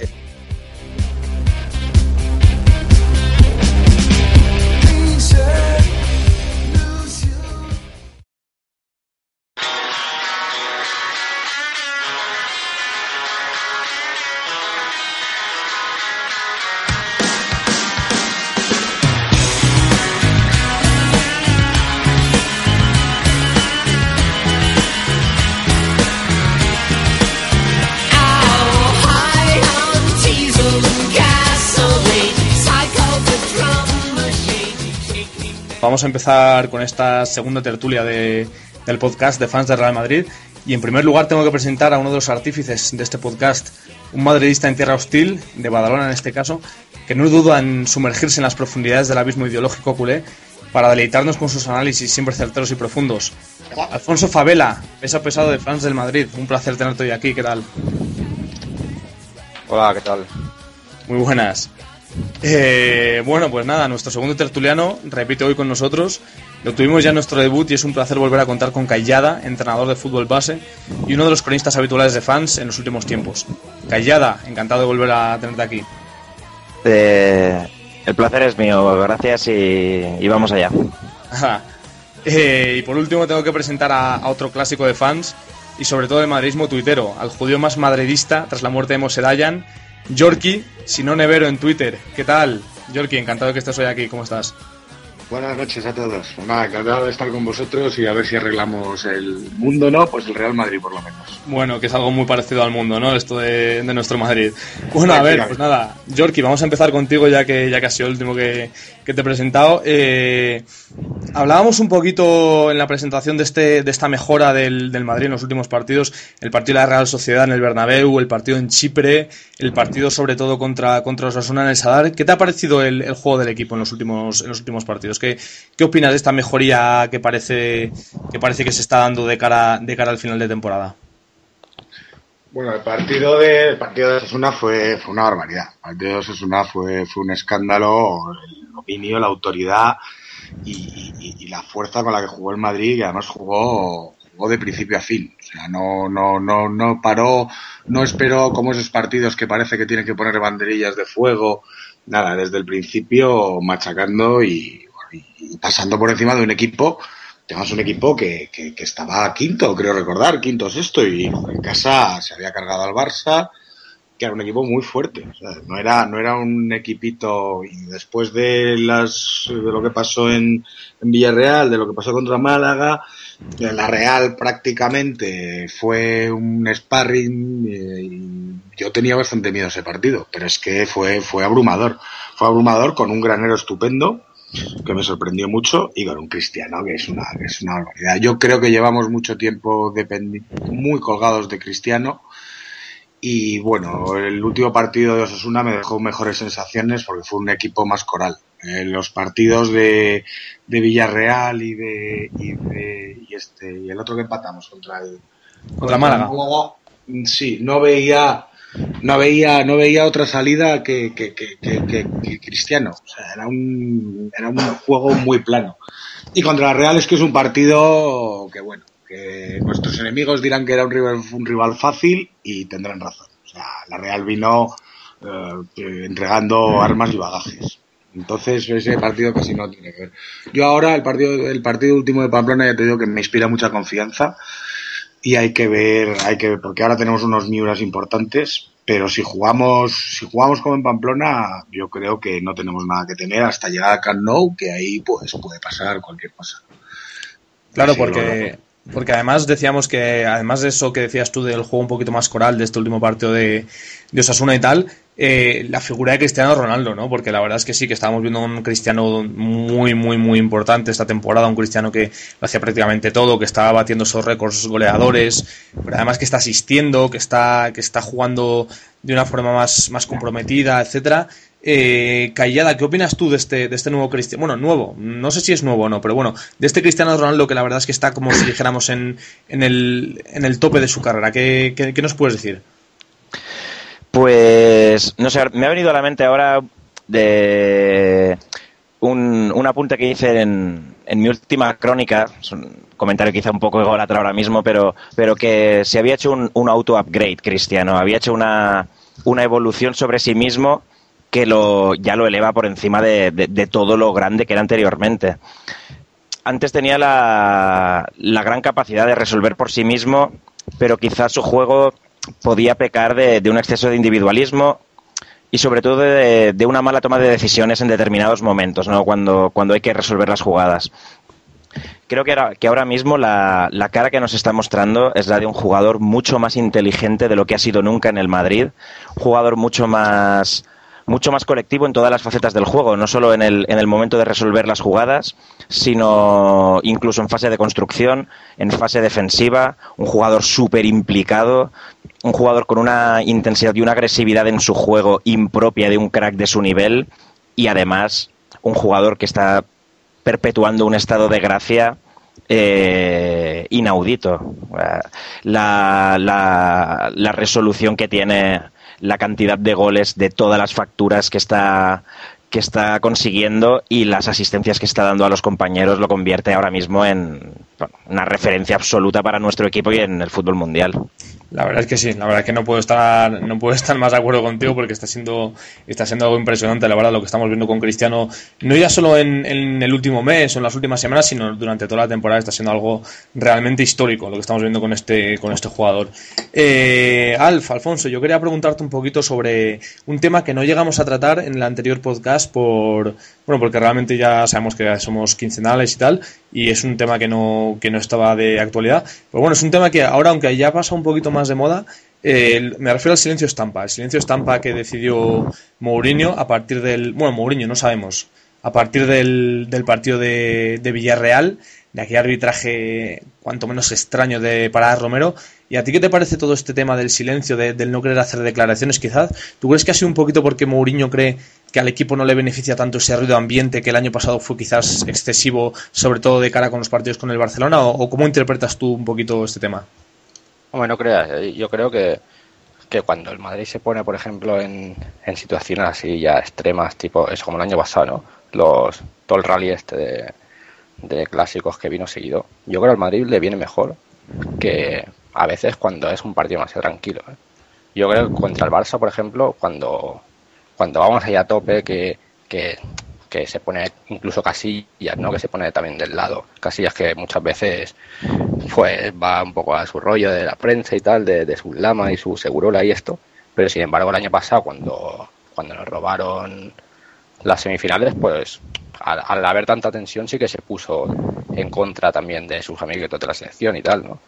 Vamos a empezar con esta segunda tertulia de, del podcast de fans de Real Madrid. Y en primer lugar tengo que presentar a uno de los artífices de este podcast, un madridista en tierra hostil, de Badalona en este caso, que no duda en sumergirse en las profundidades del abismo ideológico culé para deleitarnos con sus análisis siempre certeros y profundos. Alfonso Favela, peso pesado de fans del Madrid, un placer tenerte hoy aquí, ¿qué tal? Hola, ¿qué tal? Muy buenas. Eh, bueno, pues nada, nuestro segundo tertuliano repite hoy con nosotros. Lo tuvimos ya en nuestro debut y es un placer volver a contar con Callada, entrenador de fútbol base y uno de los cronistas habituales de fans en los últimos tiempos. Callada, encantado de volver a tenerte aquí. Eh, el placer es mío, gracias y, vamos allá. Eh, y por último tengo que presentar a, otro clásico de fans y sobre todo el madridismo tuitero, al judío más madridista tras la muerte de Mosedayan, Yorki, si no Nevero en Twitter. ¿Qué tal? Yorki, encantado que estés hoy aquí, ¿cómo estás? Buenas noches a todos. Nada, encantado de estar con vosotros y a ver si arreglamos el mundo, ¿no? Pues el Real Madrid por lo menos. Bueno, que es algo muy parecido al mundo, ¿no? Esto de, nuestro Madrid. Bueno, a ver, pues nada, Jorki, vamos a empezar contigo ya que ya que ha sido el último que, que te he presentado. Eh, hablábamos un poquito en la presentación de, este, de esta mejora del, del Madrid en los últimos partidos, el partido de la Real Sociedad en el Bernabéu, el partido en Chipre, el partido sobre todo contra, contra Osasuna en el Sadar. ¿Qué te ha parecido el, el juego del equipo en los últimos, en los últimos partidos? ¿Qué, ¿Qué, opinas de esta mejoría que parece, que parece que se está dando de cara, de cara al final de temporada? Bueno, el partido de, el partido de Osasuna fue, fue una barbaridad. El partido de Osasuna fue, fue un escándalo, el dominio, la autoridad y, la fuerza con la que jugó el Madrid, y además jugó, jugó de principio a fin. O sea, no, no, no, no paró, no esperó como esos partidos que parece que tienen que poner banderillas de fuego. Nada, desde el principio machacando y y pasando por encima de un equipo, tenemos un equipo que, que, estaba quinto, creo recordar, quinto sexto, y en casa se había cargado al Barça, que era un equipo muy fuerte. no era, no era un equipito, y después de las, de lo que pasó en, Villarreal, de lo que pasó contra Málaga, la Real prácticamente fue un sparring y yo tenía bastante miedo a ese partido, pero es que fue, fue abrumador. Fue abrumador con un granero estupendo, que me sorprendió mucho, y con un Cristiano que es una, que es una barbaridad. Yo creo que llevamos mucho tiempo muy colgados de Cristiano. Y bueno, el último partido de Osasuna me dejó mejores sensaciones porque fue un equipo más coral. En los partidos de, de Villarreal y de, y de y este y el otro que empatamos contra el contra, Málaga. Sí, no veía no veía, no veía otra salida que, que, que, que, Cristiano. Era un, era un juego muy plano. Y contra la Real es que es un partido que, bueno, que nuestros enemigos dirán que era un rival, un rival fácil y tendrán razón. La Real vino eh, entregando armas y bagajes. Entonces ese partido casi no tiene que ver. Yo ahora el partido, el partido último de Pamplona ya te digo que me inspira mucha confianza y hay que ver, hay que ver, porque ahora tenemos unos Miuras importantes, pero si jugamos, si jugamos como en Pamplona, yo creo que no tenemos nada que tener hasta llegar a Camp Nou, que ahí pues puede pasar cualquier cosa. Claro, porque porque además decíamos que, además de eso que decías tú del juego un poquito más coral de este último partido de, de Osasuna y tal, eh, la figura de Cristiano Ronaldo, ¿no? Porque la verdad es que sí, que estábamos viendo un Cristiano muy, muy, muy importante esta temporada, un Cristiano que lo hacía prácticamente todo, que estaba batiendo esos récords goleadores, pero además que está asistiendo, que está, que está jugando de una forma más, más comprometida, etcétera. Eh, Callada, ¿qué opinas tú de este, de este nuevo Cristiano? Bueno, nuevo, no sé si es nuevo o no, pero bueno, de este Cristiano Ronaldo que la verdad es que está como si dijéramos en, en, el, en el tope de su carrera. ¿Qué, qué, nos puedes decir? Pues, no sé, me ha venido a la mente ahora de un, un apunte que hice en, en mi última crónica, es un comentario quizá un poco ególatra ahora mismo, pero, pero que se había hecho un, un auto-upgrade cristiano, había hecho una, una evolución sobre sí mismo que lo, ya lo eleva por encima de, todo lo grande que era anteriormente. Antes tenía la, la, gran capacidad de resolver por sí mismo, pero quizás su juego podía pecar de, un exceso de individualismo y sobre todo de, una mala toma de decisiones en determinados momentos, ¿no? cuando, cuando hay que resolver las jugadas. Creo que, que ahora mismo la, la, cara que nos está mostrando es la de un jugador mucho más inteligente de lo que ha sido nunca en el Madrid, un jugador mucho más mucho más colectivo en todas las facetas del juego, no solo en el, en el momento de resolver las jugadas, sino incluso en fase de construcción, en fase defensiva, un jugador súper implicado, un jugador con una intensidad y una agresividad en su juego impropia de un crack de su nivel y además un jugador que está perpetuando un estado de gracia eh, inaudito. La, la, la resolución que tiene la cantidad de goles de todas las facturas que está que está consiguiendo y las asistencias que está dando a los compañeros lo convierte ahora mismo en una referencia absoluta para nuestro equipo y en el fútbol mundial. La verdad es que sí, la verdad es que no puedo estar, no puedo estar más de acuerdo contigo porque está siendo, está siendo algo impresionante, la verdad, lo que estamos viendo con Cristiano, no ya solo en, el último mes o en las últimas semanas, sino durante toda la temporada está siendo algo realmente histórico lo que estamos viendo con este, con este jugador. Eh, Alf, Alfonso, yo quería preguntarte un poquito sobre un tema que no llegamos a tratar en el anterior podcast por, bueno, porque realmente ya sabemos que somos quincenales y tal, y es un tema que no, que no estaba de actualidad. Pero bueno, es un tema que ahora, aunque ya pasa un poquito más de moda, me refiero al silencio estampa. El silencio estampa que decidió Mourinho a partir del. Bueno, Mourinho, no sabemos. A partir del, del partido de, de, Villarreal, de aquel arbitraje cuanto menos extraño de Parada Romero. ¿Y a ti qué te parece todo este tema del silencio, del no querer hacer declaraciones quizás? ¿Tú crees que ha sido un poquito porque Mourinho cree que al equipo no le beneficia tanto ese ruido ambiente que el año pasado fue quizás excesivo, sobre todo de cara con los partidos con el Barcelona? ¿O, cómo interpretas tú un poquito este tema? Bueno, no creas, eh, yo creo que, que cuando el Madrid se pone, por ejemplo, en, en situaciones así ya extremas, tipo eso como el año pasado, ¿no? Los, todo el rally este de, clásicos que vino seguido, yo creo que al Madrid le viene mejor que a veces cuando es un partido más tranquilo. ¿eh? Yo creo que contra el Barça, por ejemplo, cuando cuando vamos ahí a tope, que, que, se pone incluso Casillas, ¿no? Que se pone también del lado. Casillas que muchas veces pues va un poco a su rollo de la prensa y tal, de, su lama y su segurola y esto. Pero sin embargo el año pasado cuando, cuando nos robaron las semifinales, pues al, al, haber tanta tensión sí que se puso en contra también de sus amigos de la selección y tal, ¿no?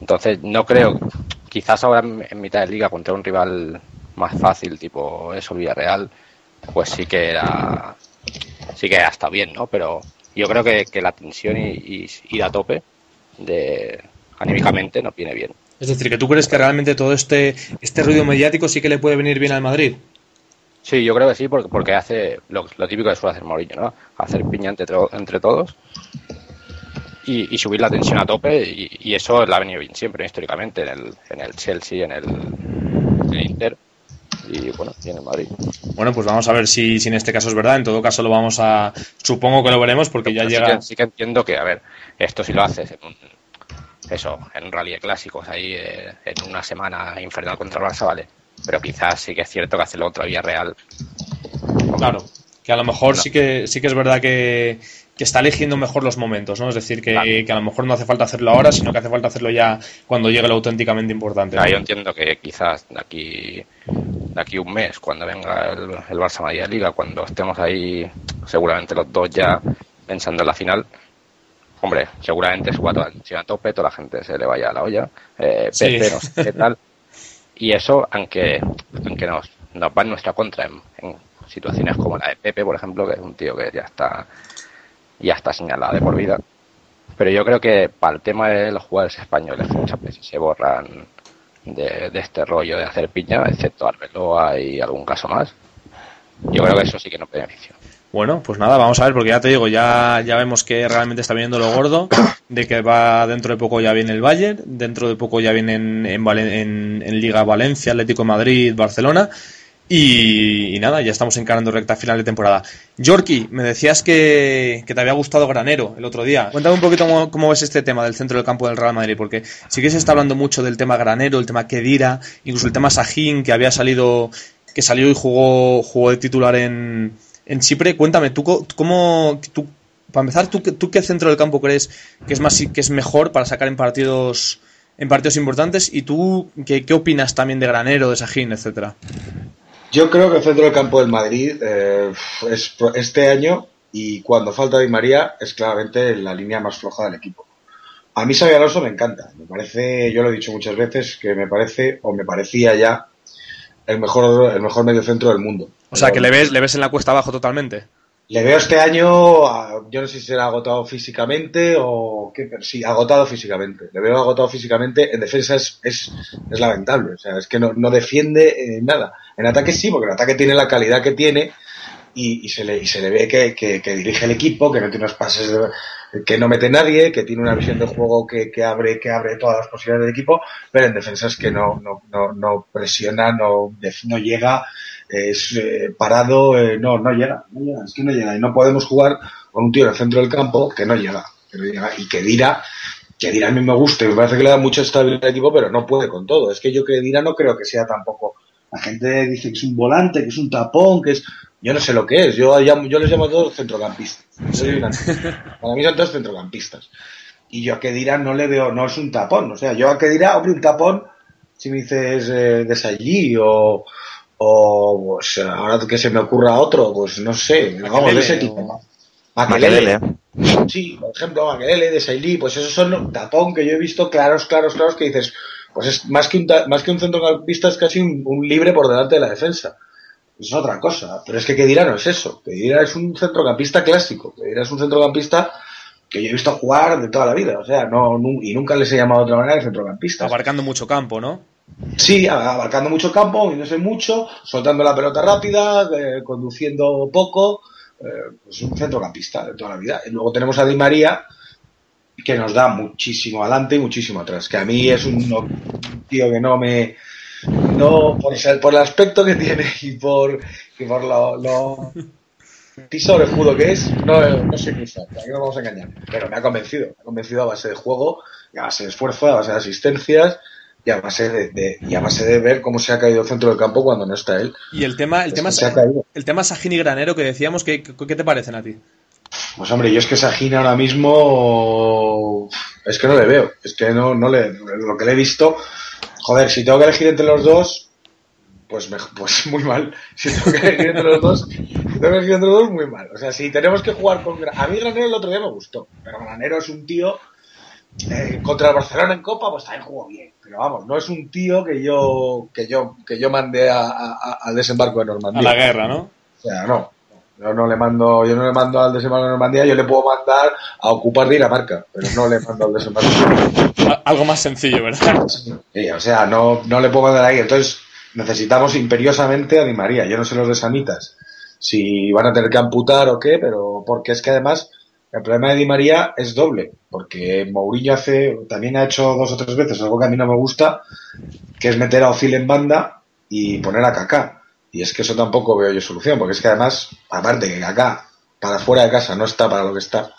Entonces no creo, quizás ahora en mitad de liga contra un rival más fácil, tipo eso, Villarreal, pues sí que era, sí que hasta bien, ¿no? Pero yo creo que, la tensión y, ir a tope de anímicamente no viene bien. Es decir, que tú crees que realmente todo este, este ruido mediático sí que le puede venir bien al Madrid. Sí, yo creo que sí, porque, porque hace lo, típico que suele hacer Mourinho, ¿no? Hacer piña entre, entre todos y, subir la tensión a tope y, y, eso le ha venido bien siempre, históricamente, en el, en el Chelsea, en el, en el Inter y bueno, tiene Madrid. Bueno, pues vamos a ver si, si, en este caso es verdad. En todo caso lo vamos a... Supongo que lo veremos porque ya llega... Sí que, entiendo que, a ver, esto si lo haces en un... Eso, en un rally de clásicos, ahí eh, en una semana infernal contra el Barça, vale. Pero quizás sí que es cierto que hacerlo otra vía real. Claro, que a lo mejor sí que sí que es verdad que que está eligiendo mejor los momentos, ¿no? Es decir, que, a lo mejor no hace falta hacerlo ahora, sino que hace falta hacerlo ya cuando llegue lo auténticamente importante. yo entiendo que quizás de aquí, de aquí un mes, cuando venga el, el Barça Madrid Liga, cuando estemos ahí seguramente los dos ya pensando en la final, hombre, seguramente suba toda la a tope, toda la gente se le vaya a la olla, eh, Pepe, no sé qué tal. Y eso, aunque, aunque nos, nos va en nuestra contra en, en situaciones como la de Pepe, por ejemplo, que es un tío que ya está ya está señalada de por vida. Pero yo creo que para el tema de los jugadores españoles, muchas veces se borran de, este rollo de hacer piña, excepto Arbeloa y algún caso más, yo creo que eso sí que no beneficia. Bueno, pues nada, vamos a ver, porque ya te digo, ya, ya vemos que realmente está viendo lo gordo, de que va dentro de poco ya viene el Bayern, dentro de poco ya viene en, en, en Liga Valencia, Atlético Madrid, Barcelona, y, nada, ya estamos encarando recta final de temporada. Yorki, me decías que, te había gustado Granero el otro día. Cuéntame un poquito cómo, ves este tema del centro del campo del Real Madrid, porque sí que se está hablando mucho del tema Granero, el tema Kedira, incluso el tema Sajín, que había salido, que salió y jugó, jugó de titular en, en Chipre. Cuéntame, ¿tú cómo, para empezar, ¿tú, ¿tú qué centro del campo crees que es, más, que es mejor para sacar en partidos en partidos importantes y tú qué, qué opinas también de Granero, de Sajín, etcétera? Yo creo que el centro del campo del Madrid eh, es este año y cuando falta Di María es claramente la línea más floja del equipo. A mí Xavi Alonso me encanta, me parece, yo lo he dicho muchas veces, que me parece o me parecía ya el mejor, el mejor medio centro del mundo. O sea, que le ves, le ves en la cuesta abajo totalmente. Le veo este año, yo no sé si será agotado físicamente o qué, sí, agotado físicamente. Le veo agotado físicamente. En defensa es, es, es lamentable. O sea, es que no, defiende eh, nada. En ataque sí, porque en ataque tiene la calidad que tiene y, se, le, y se le ve que, dirige el equipo, que no tiene unos pases de, que no mete nadie, que tiene una visión de juego que, que abre, que abre todas las posibilidades del equipo, pero en defensa es que no, no, no, no presiona, no, no llega, es eh, parado, eh, no, no llega, no llega, es que no llega, y no podemos jugar con un tío en el centro del campo que no llega, que no llega, y que Dira, que Dira a mí me gusta, me parece que le da mucha estabilidad al equipo, pero no puede con todo, es que yo que Dira no creo que sea tampoco, la gente dice que es un volante, que es un tapón, que es, yo no sé lo que es, yo, yo les llamo a todos centrocampistas, para mí son todos centrocampistas. Y yo a Kedira no le veo, no es un tapón. O sea, yo a Kedira, hombre, un tapón, si me dices eh, de Sallí o, o pues, ahora que se me ocurra otro, pues no sé, vamos, de ese tipo. Makelele. Sí, por ejemplo, Makelele, de Sailí, pues esos son tapón que yo he visto claros, claros, claros, que dices, pues es más que un, ta- más que un centrocampista, es casi un, un libre por delante de la defensa. Es otra cosa, pero es que Kedira no es eso. Kedira es un centrocampista clásico. Kedira es un centrocampista que yo he visto jugar de toda la vida. O sea, no, y nunca les he llamado de otra manera de centrocampista. Abarcando mucho campo, ¿no? Sí, abarcando mucho campo, moviéndose mucho, soltando la pelota rápida, eh, conduciendo poco. Eh, pues un centrocampista de toda la vida. Y luego tenemos a Di María, que nos da muchísimo adelante y muchísimo atrás. Que a mí es un, tío que no me. No, por, el aspecto que tiene y por, y por lo, lo piso orejudo que es, no, no sé qué hizo, aquí no vamos a engañar. Pero me ha convencido, me ha convencido a base de juego, a base de esfuerzo, a base de asistencias y a base de, de- y a base de ver cómo se ha caído el centro del campo cuando no está él. Y el tema, el Es tema, que se ha caído. el tema Sajini Granero que decíamos, ¿qué, qué, te parecen a ti? Pues hombre, yo es que Sajina ahora mismo es que no le veo, es que no, no le, lo que le he visto, joder, si tengo que elegir entre los dos, pues me- pues muy mal. Si tengo que elegir entre los dos, tengo que elegir entre los dos, muy mal. O sea, si tenemos que jugar con a mí Granero el otro día me gustó, pero Granero es un tío eh, contra el Barcelona en Copa, pues también jugó bien. Pero vamos, no es un tío que yo que yo que yo mandé a- a- a- al desembarco de A Normandía. la guerra, ¿no? O sea, no. Yo no le mando, yo no le mando al desembarco de Normandía, yo le puedo mandar a ocupar Dinamarca, pero no le mando al desembarco. A- Algo más sencillo, ¿verdad? Sí, o sea, no, no le puedo mandar ahí. Entonces, necesitamos imperiosamente a Di María. Yo no sé los de Sanitas si van a tener que amputar o qué, pero porque es que además el problema de Di María es doble, porque Mourinho hace, también ha hecho dos o tres veces algo que a mí no me gusta, que es meter a Ozil en banda y poner a Kaká. Y es que eso tampoco veo yo solución, porque es que además, aparte que Kaká para fuera de casa no está para lo que está,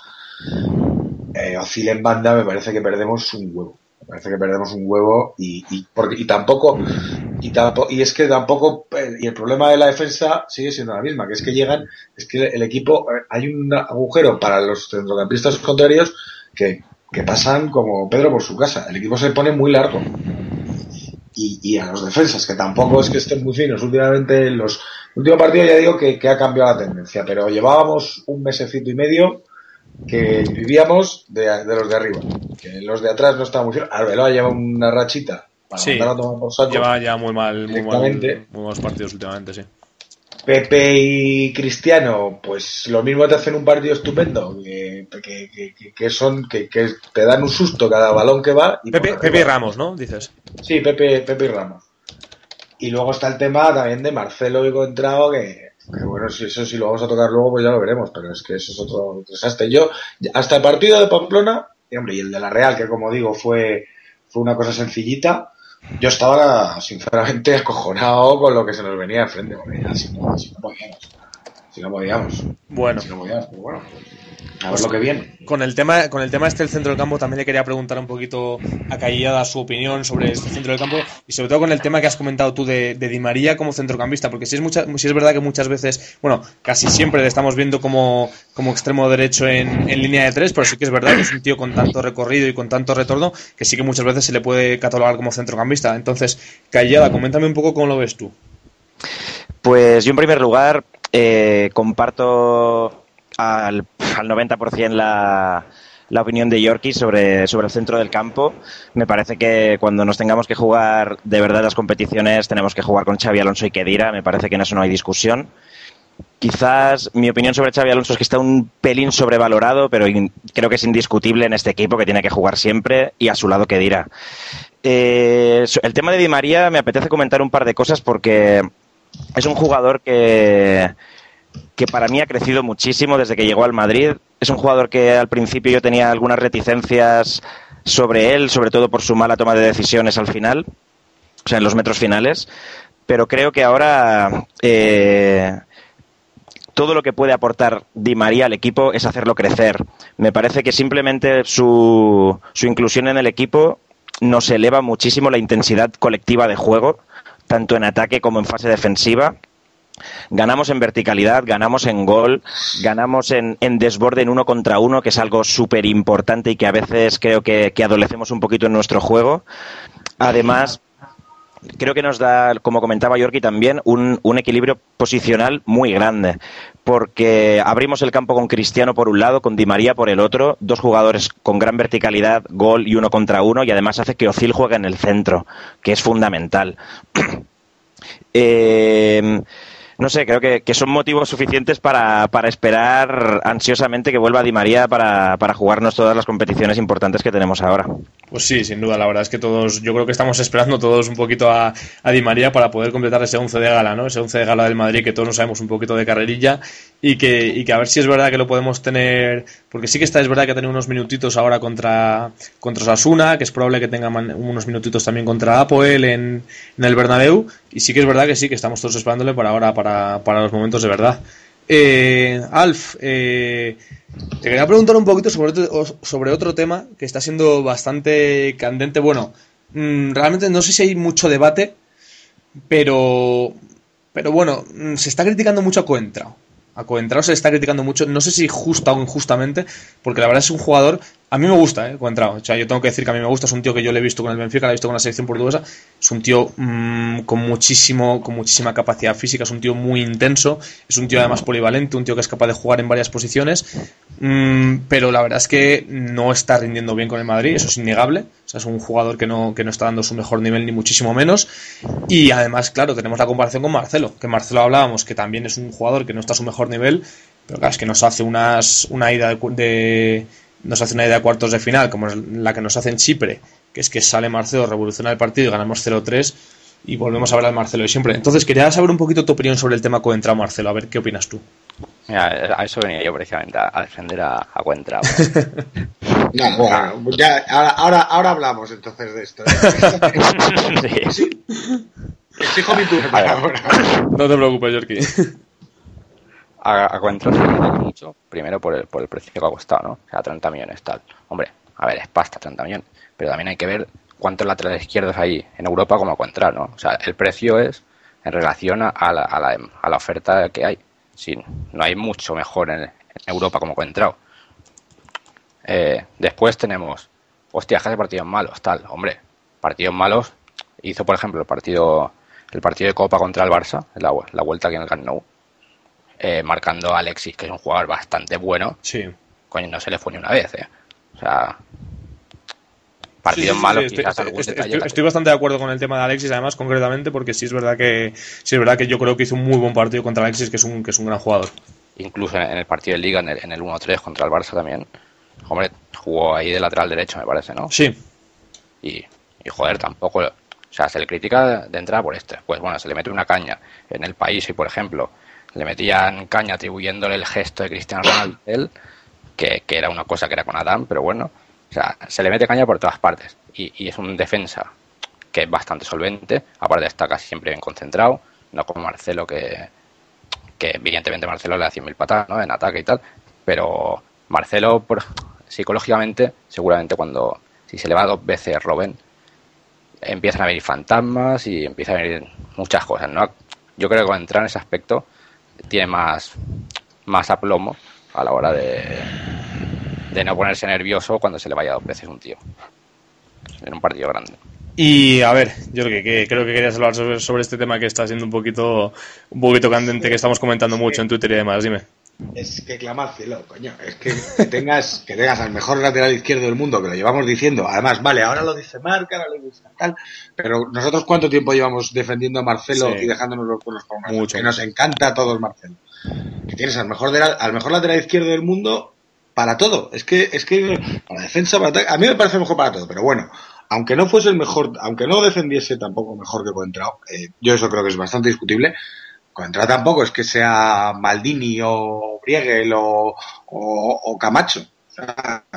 eh, Ozil en banda me parece que perdemos un huevo. Parece que perdemos un huevo y, y, porque, y tampoco, y tampoco, y es que tampoco, eh, y el problema de la defensa sigue siendo la misma, que es que llegan, es que el equipo, eh, hay un agujero para los centrocampistas contrarios que, que pasan como Pedro por su casa. El equipo se pone muy largo. Y, y a los defensas, que tampoco es que estén muy finos. Últimamente, en los últimos partidos ya digo que, que ha cambiado la tendencia, pero llevábamos un mesecito y medio que vivíamos de, de los de arriba. Que los de atrás no estaban muy finos. Arbeloa lleva una rachita para Sí. a tomar por saco. Lleva ya muy mal, muy mal, muy malos partidos últimamente, sí. Pepe y Cristiano, pues lo mismo te hacen un partido estupendo, que, que, que- que- son, que, que te dan un susto cada balón que va. Y Pepe. Pepe y Ramos, ¿no? Dices. Sí, Pepe, Pepe y Ramos. Y luego está el tema también de Marcelo y Contrao, que, que bueno, si eso si lo vamos a tocar luego, pues ya lo veremos, pero es que eso es otro desastre. Yo, hasta el partido de Pamplona, y hombre, y el de la Real, que como digo, fue, fue una cosa sencillita, yo estaba sinceramente acojonado con lo que se nos venía enfrente, porque así no podíamos. Si no podíamos. Bueno, Si no podíamos, pero bueno. A ver lo que viene. con el tema, con el tema este del centro del campo también le quería preguntar un poquito a Callada su opinión sobre este centro del campo y sobre todo con el tema que has comentado tú de, de Di María como centrocampista, porque si es mucha, si es verdad que muchas veces, bueno, casi siempre le estamos viendo como, como extremo derecho en, en línea de tres, pero sí que es verdad que es un tío con tanto recorrido y con tanto retorno que sí que muchas veces se le puede catalogar como centrocampista. Entonces, Callada, coméntame un poco cómo lo ves tú. Pues yo en primer lugar eh, comparto al, al 90% la, la opinión de Yorkie sobre, sobre el centro del campo. Me parece que cuando nos tengamos que jugar de verdad las competiciones tenemos que jugar con Xavi Alonso y Kedira. Me parece que en eso no hay discusión. Quizás mi opinión sobre Xavi Alonso es que está un pelín sobrevalorado, pero creo que es indiscutible en este equipo que tiene que jugar siempre y a su lado Kedira. Eh, el tema de Di María me apetece comentar un par de cosas porque es un jugador que, que para mí ha crecido muchísimo desde que llegó al Madrid. Es un jugador que al principio yo tenía algunas reticencias sobre él, sobre todo por su mala toma de decisiones al final, o sea, en los metros finales. Pero creo que ahora eh, todo lo que puede aportar Di María al equipo es hacerlo crecer. Me parece que simplemente su, su inclusión en el equipo nos eleva muchísimo la intensidad colectiva de juego, tanto en ataque como en fase defensiva Ganamos en verticalidad, ganamos en gol, ganamos en, desborde en uno contra uno, que es algo súper importante y que a veces creo que, adolecemos un poquito en nuestro juego. Además, creo que nos da, como comentaba Yorki también, un, equilibrio posicional muy grande. Porque abrimos el campo con Cristiano por un lado, con Di María por el otro, dos jugadores con gran verticalidad, gol y uno contra uno, y además hace que Ozil juegue en el centro, que es fundamental. eh, no sé, creo que, son motivos suficientes para, esperar ansiosamente que vuelva Di María para, para, jugarnos todas las competiciones importantes que tenemos ahora. Pues sí, sin duda, la verdad es que todos, yo creo que estamos esperando todos un poquito a, a Di María para poder completar ese 11 de gala, ¿no? Ese 11 de gala del Madrid que todos nos sabemos un poquito de carrerilla y que, y que a ver si es verdad que lo podemos tener, porque sí que está, es verdad que tiene unos minutitos ahora contra, contra Sasuna, que es probable que tenga unos minutitos también contra Apoel en, en el Bernabéu, y sí que es verdad que sí, que estamos todos esperándole para ahora, para, para los momentos de verdad. Eh, Alf, eh, te quería preguntar un poquito sobre otro, sobre otro tema que está siendo bastante candente. Bueno, mm, realmente no sé si hay mucho debate, pero, pero bueno, mm, se está criticando mucho a Coentrao a Coentrao se le está criticando mucho, no sé si justa o injustamente, porque la verdad es un jugador, a mí me gusta, ¿eh? Coentrao, o sea, yo tengo que decir que a mí me gusta, es un tío que yo le he visto con el Benfica, le he visto con la selección portuguesa, es un tío mmm, con muchísimo, con muchísima capacidad física, es un tío muy intenso, es un tío además polivalente, un tío que es capaz de jugar en varias posiciones, mmm, pero la verdad es que no está rindiendo bien con el Madrid, eso es innegable, o sea, es un jugador que no, que no está dando su mejor nivel ni muchísimo menos, y además, claro, tenemos la comparación con Marcelo, que Marcelo hablábamos que también es un jugador que no está a su mejor nivel, pero claro, es que nos hace unas, una ida de, nos hace una ida de cuartos de final, como la que nos hace en Chipre, que es que sale Marcelo, revoluciona el partido y ganamos 0-3 y volvemos a hablar de Marcelo de siempre. Entonces, quería saber un poquito tu opinión sobre el tema Coentrao, Marcelo, a ver qué opinas tú. Mira, a eso venía yo precisamente, a, defender a, a Coentrao. no, bueno, ya, ahora, ahora, hablamos entonces de esto. ¿eh? sí. Exijo mi turno No te preocupes, Jorki a, a mucho, primero por el, por el precio que ha costado, ¿no? O sea, 30 millones tal. Hombre, a ver, es pasta 30 millones, pero también hay que ver cuántos laterales izquierdos hay en Europa como encontrar, ¿no? O sea, el precio es en relación a, la, a, la, a la, oferta que hay. Sí, no hay mucho mejor en, Europa como encontrado. Eh, después tenemos, hostias, de partidos malos, tal. Hombre, partidos malos. Hizo, por ejemplo, el partido el partido de Copa contra el Barça, la, la vuelta aquí en el Camp Nou eh, marcando a Alexis, que es un jugador bastante bueno. Sí. Coño, no se le fue ni una vez, ¿eh? O sea, partidos malos. estoy, bastante de acuerdo con el tema de Alexis, además, concretamente, porque sí es verdad que sí es verdad que yo creo que hizo un muy buen partido contra Alexis, que es un, que es un gran jugador. Incluso en el partido de Liga, en el, 1-3 contra el Barça también. Hombre, jugó ahí de lateral derecho, me parece, ¿no? Sí. Y, y joder, tampoco. O sea, se le critica de entrada por este. Pues bueno, se le mete una caña en el país y, por ejemplo, le metían caña atribuyéndole el gesto de Cristiano Ronaldo, que, que era una cosa que era con Adam, pero bueno, o sea, se le mete caña por todas partes y, es un defensa que es bastante solvente, aparte está casi siempre bien concentrado, no como Marcelo que, que evidentemente Marcelo le da 100.000 patadas ¿no? en ataque y tal, pero Marcelo por, psicológicamente seguramente cuando si se le va dos veces Robin empiezan a venir fantasmas y empiezan a venir muchas cosas, ¿no? Yo creo que cuando entrar en ese aspecto tiene más, más aplomo a la hora de, de no ponerse nervioso cuando se le vaya dos veces un tío en un partido grande. Y a ver, yo creo que, creo que querías hablar sobre, este tema que está siendo un poquito, un poquito candente, que estamos comentando mucho en Twitter y demás. Dime. Es que cielo, coño. Es que, que tengas, que tengas al mejor lateral izquierdo del mundo, que lo llevamos diciendo. Además, vale, ahora lo dice Marca, ahora lo dice tal. Pero nosotros, ¿cuánto tiempo llevamos defendiendo a Marcelo Sí. y dejándonos los cuernos por? Mucho. Que nos encanta a todos Marcelo. Que tienes al mejor, de la- al mejor lateral izquierdo del mundo para todo. Es que, es que, para defensa, para ataque. A mí me parece mejor para todo, pero bueno. Aunque no fuese el mejor, aunque no defendiese tampoco mejor que Coentrao, eh, yo eso creo que es bastante discutible. Contra tampoco es que sea Maldini o Briegel o, o, Camacho.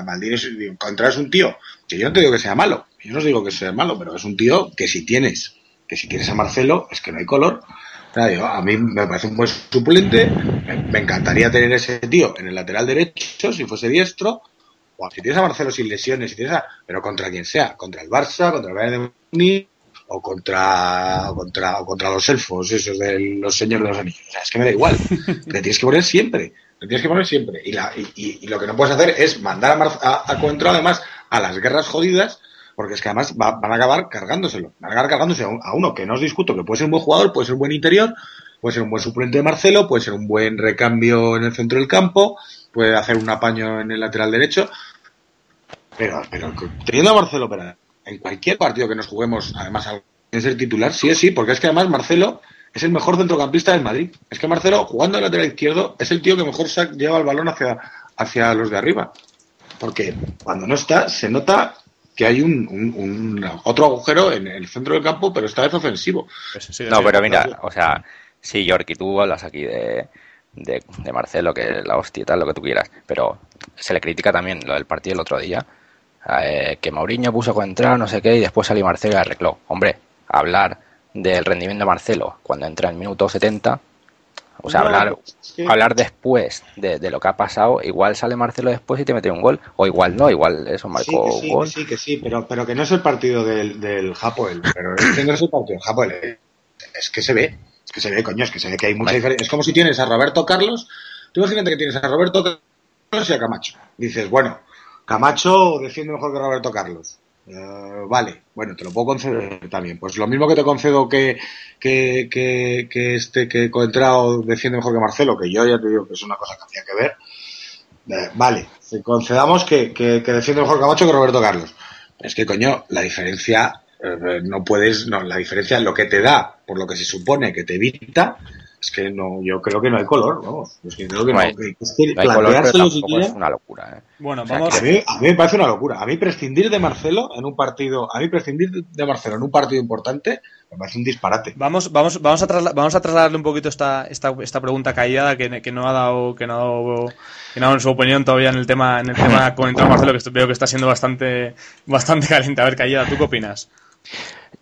Maldini es, Contra es un tío que yo no te digo que sea malo, yo no os digo que sea malo, pero es un tío que si tienes, que si tienes a Marcelo, es que no hay color. O sea, yo- a mí me parece un buen suplente, me encantaría tener ese tío en el lateral derecho, si fuese diestro, o si tienes a Marcelo sin lesiones, si tienes a, pero contra quien sea, contra el Barça, contra el Bayern de Múnich, o contra, o contra, o contra los elfos, esos de los señores de los anillos. O sea, es que me da igual. Le tienes que poner siempre. Le tienes que poner siempre. Y, la, y, y- y lo que no puedes hacer es mandar a, Mar- a, a además, a las guerras jodidas, porque es que además va- van a acabar cargándoselo. Van a acabar cargándose a, un- a uno que no os discuto, que puede ser un buen jugador, puede ser un buen interior, puede ser un buen suplente de Marcelo, puede ser un buen recambio en el centro del campo, puede hacer un apaño en el lateral derecho. Pero, pero teniendo a Marcelo Pera en cualquier partido que nos juguemos, además al ser titular, sí o sí, porque es que además Marcelo es el mejor centrocampista del Madrid. Es que Marcelo, jugando de lateral izquierdo, es el tío que mejor lleva el balón hacia, hacia los de arriba. Porque cuando no está, se nota que hay un, un- un- otro agujero en el centro del campo, pero esta vez ofensivo. Pues sí, No, sí. pero mira, o sea, sí, York, y tú hablas aquí de, de, de Marcelo, que es la hostia y tal, lo que tú quieras, pero se le critica también lo del partido el otro día, eh, que Mauriño puso contra no sé qué, y después salió Marcelo y arregló. Hombre, hablar del rendimiento de Marcelo cuando entra en minuto 70, o sea, No, hablar, hablar después de, de lo que ha pasado, igual sale Marcelo después y te mete un gol, o igual no, igual eso Sí, marcó un sí, gol. sí, que sí, pero, pero que no es el partido del, del Hapoel, pero es que no es el partido del Hapoel, eh. es que se ve, es que se ve, coño, es que se ve que hay mucha Vale. diferencia. Es como si tienes a Roberto Carlos, tú imagínate que tienes a Roberto Carlos y a Camacho. Dices, bueno, Camacho defiende mejor que Roberto Carlos. Eh, vale, bueno, te lo puedo conceder también. Pues lo mismo que te concedo que, que, que, que este que Coentrao defiende mejor que Marcelo, que yo ya te digo que es una cosa que había que ver. Eh, vale, concedamos que, que, que defiende mejor Camacho que Roberto Carlos. Es que, coño, la diferencia, eh, no puedes, no, la diferencia, lo que te da, por lo que se supone que te evita, es que no, yo creo que no hay color, vamos. Es que creo que no, No hay- que- es que No hay color, pero planteárselo tampoco siquiera- es una locura. ¿eh? Bueno, O sea, vamos. a mí, a mí me parece una locura. A mí prescindir de Marcelo en un partido, a mí prescindir de Marcelo en un partido importante, me parece un disparate. Vamos, vamos, vamos, a trasla- vamos a trasladarle un poquito esta, esta, esta pregunta callada que, que no ha dado, que no ha dado, que no ha dado su opinión todavía en el tema, en el tema con Marcelo, que veo que está siendo bastante, bastante caliente. A ver, callada, ¿tú qué opinas?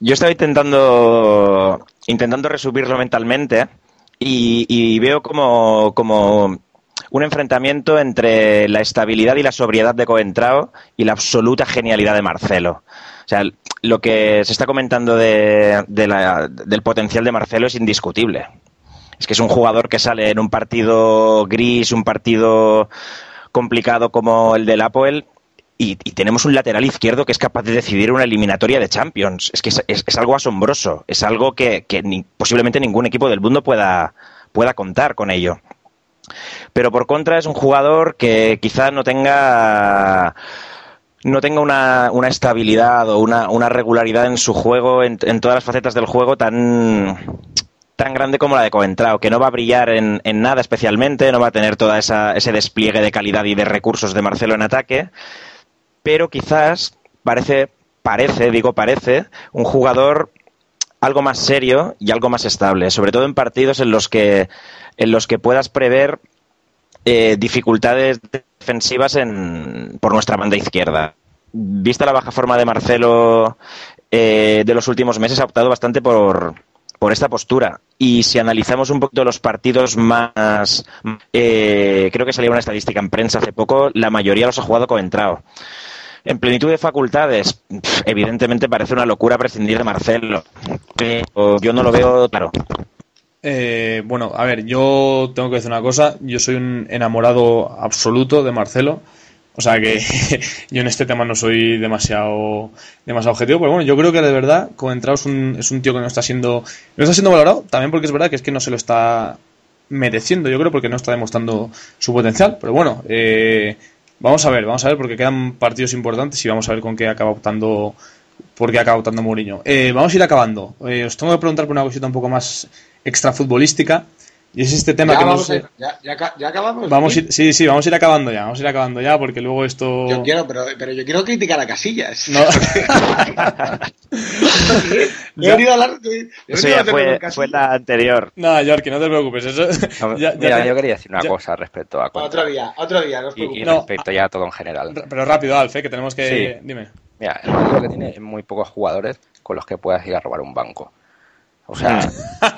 Yo estaba intentando, intentando resumirlo mentalmente y, y veo como, como un enfrentamiento entre la estabilidad y la sobriedad de Coentrao y la absoluta genialidad de Marcelo. O sea, lo que se está comentando de, del potencial de Marcelo es indiscutible. Es que es un jugador que sale en un partido gris, un partido complicado como el del Apoel y, tenemos un lateral izquierdo que es capaz de decidir una eliminatoria de Champions. Es que es, algo asombroso. Es algo que, que ni- posiblemente ningún equipo del mundo pueda, pueda contar con ello. Pero por contra es un jugador que quizás no tenga no tenga una, una estabilidad o una, una regularidad en su juego, en, en todas las facetas del juego tan, tan grande como la de Coentrao, que no va a brillar en, en nada especialmente, no va a tener todo ese despliegue de calidad y de recursos de Marcelo en ataque, pero quizás parece, parece, digo parece, un jugador algo más serio y algo más estable, sobre todo en partidos en los que, en los que puedas prever eh, dificultades defensivas en, por nuestra banda izquierda. Vista la baja forma de Marcelo eh, de los últimos meses, ha optado bastante por, por esta postura. Y si analizamos un poquito los partidos más, eh, creo que salió una estadística en prensa hace poco, la mayoría los ha jugado Coentrao. En plenitud de facultades, evidentemente parece una locura prescindir de Marcelo, pero yo no lo veo claro. Eh, bueno, a ver, yo tengo que decir una cosa. Yo soy un enamorado absoluto de Marcelo. O sea que yo en este tema no soy demasiado, demasiado objetivo. Pero bueno, yo creo que de verdad, Coentrao es un, es un tío que no está siendo, no está siendo valorado. También porque es verdad que es que no se lo está, mereciendo, yo creo, porque no está demostrando su potencial. Pero bueno, eh, vamos a ver, vamos a ver, porque quedan partidos importantes y vamos a ver con qué acaba optando, por qué acaba optando Mourinho. Eh, vamos a ir acabando. Eh, os tengo que preguntar por una cosita un poco más extra futbolística. Y es este tema Ya, que no sé. a- ya, ya ya acabamos. Vamos ¿sí? ir- sí, sí, vamos a ir acabando ya, vamos a ir acabando ya, porque luego esto. Yo quiero, pero, pero yo quiero criticar a Casillas. No. He venido a hablar. he Eso venido a fue, fue la anterior. Nada, Yorkie, no te preocupes. Eso, ya- ya Mira, te- yo quería decir una ya- cosa respecto a Otro Contra. día, otro día, no os Y, y. No. respecto ya a todo en general. Pero rápido, Alf, eh, que tenemos que. Sí. Dime. Mira, el que tiene es muy pocos jugadores con los que puedas ir a robar un banco. O sea,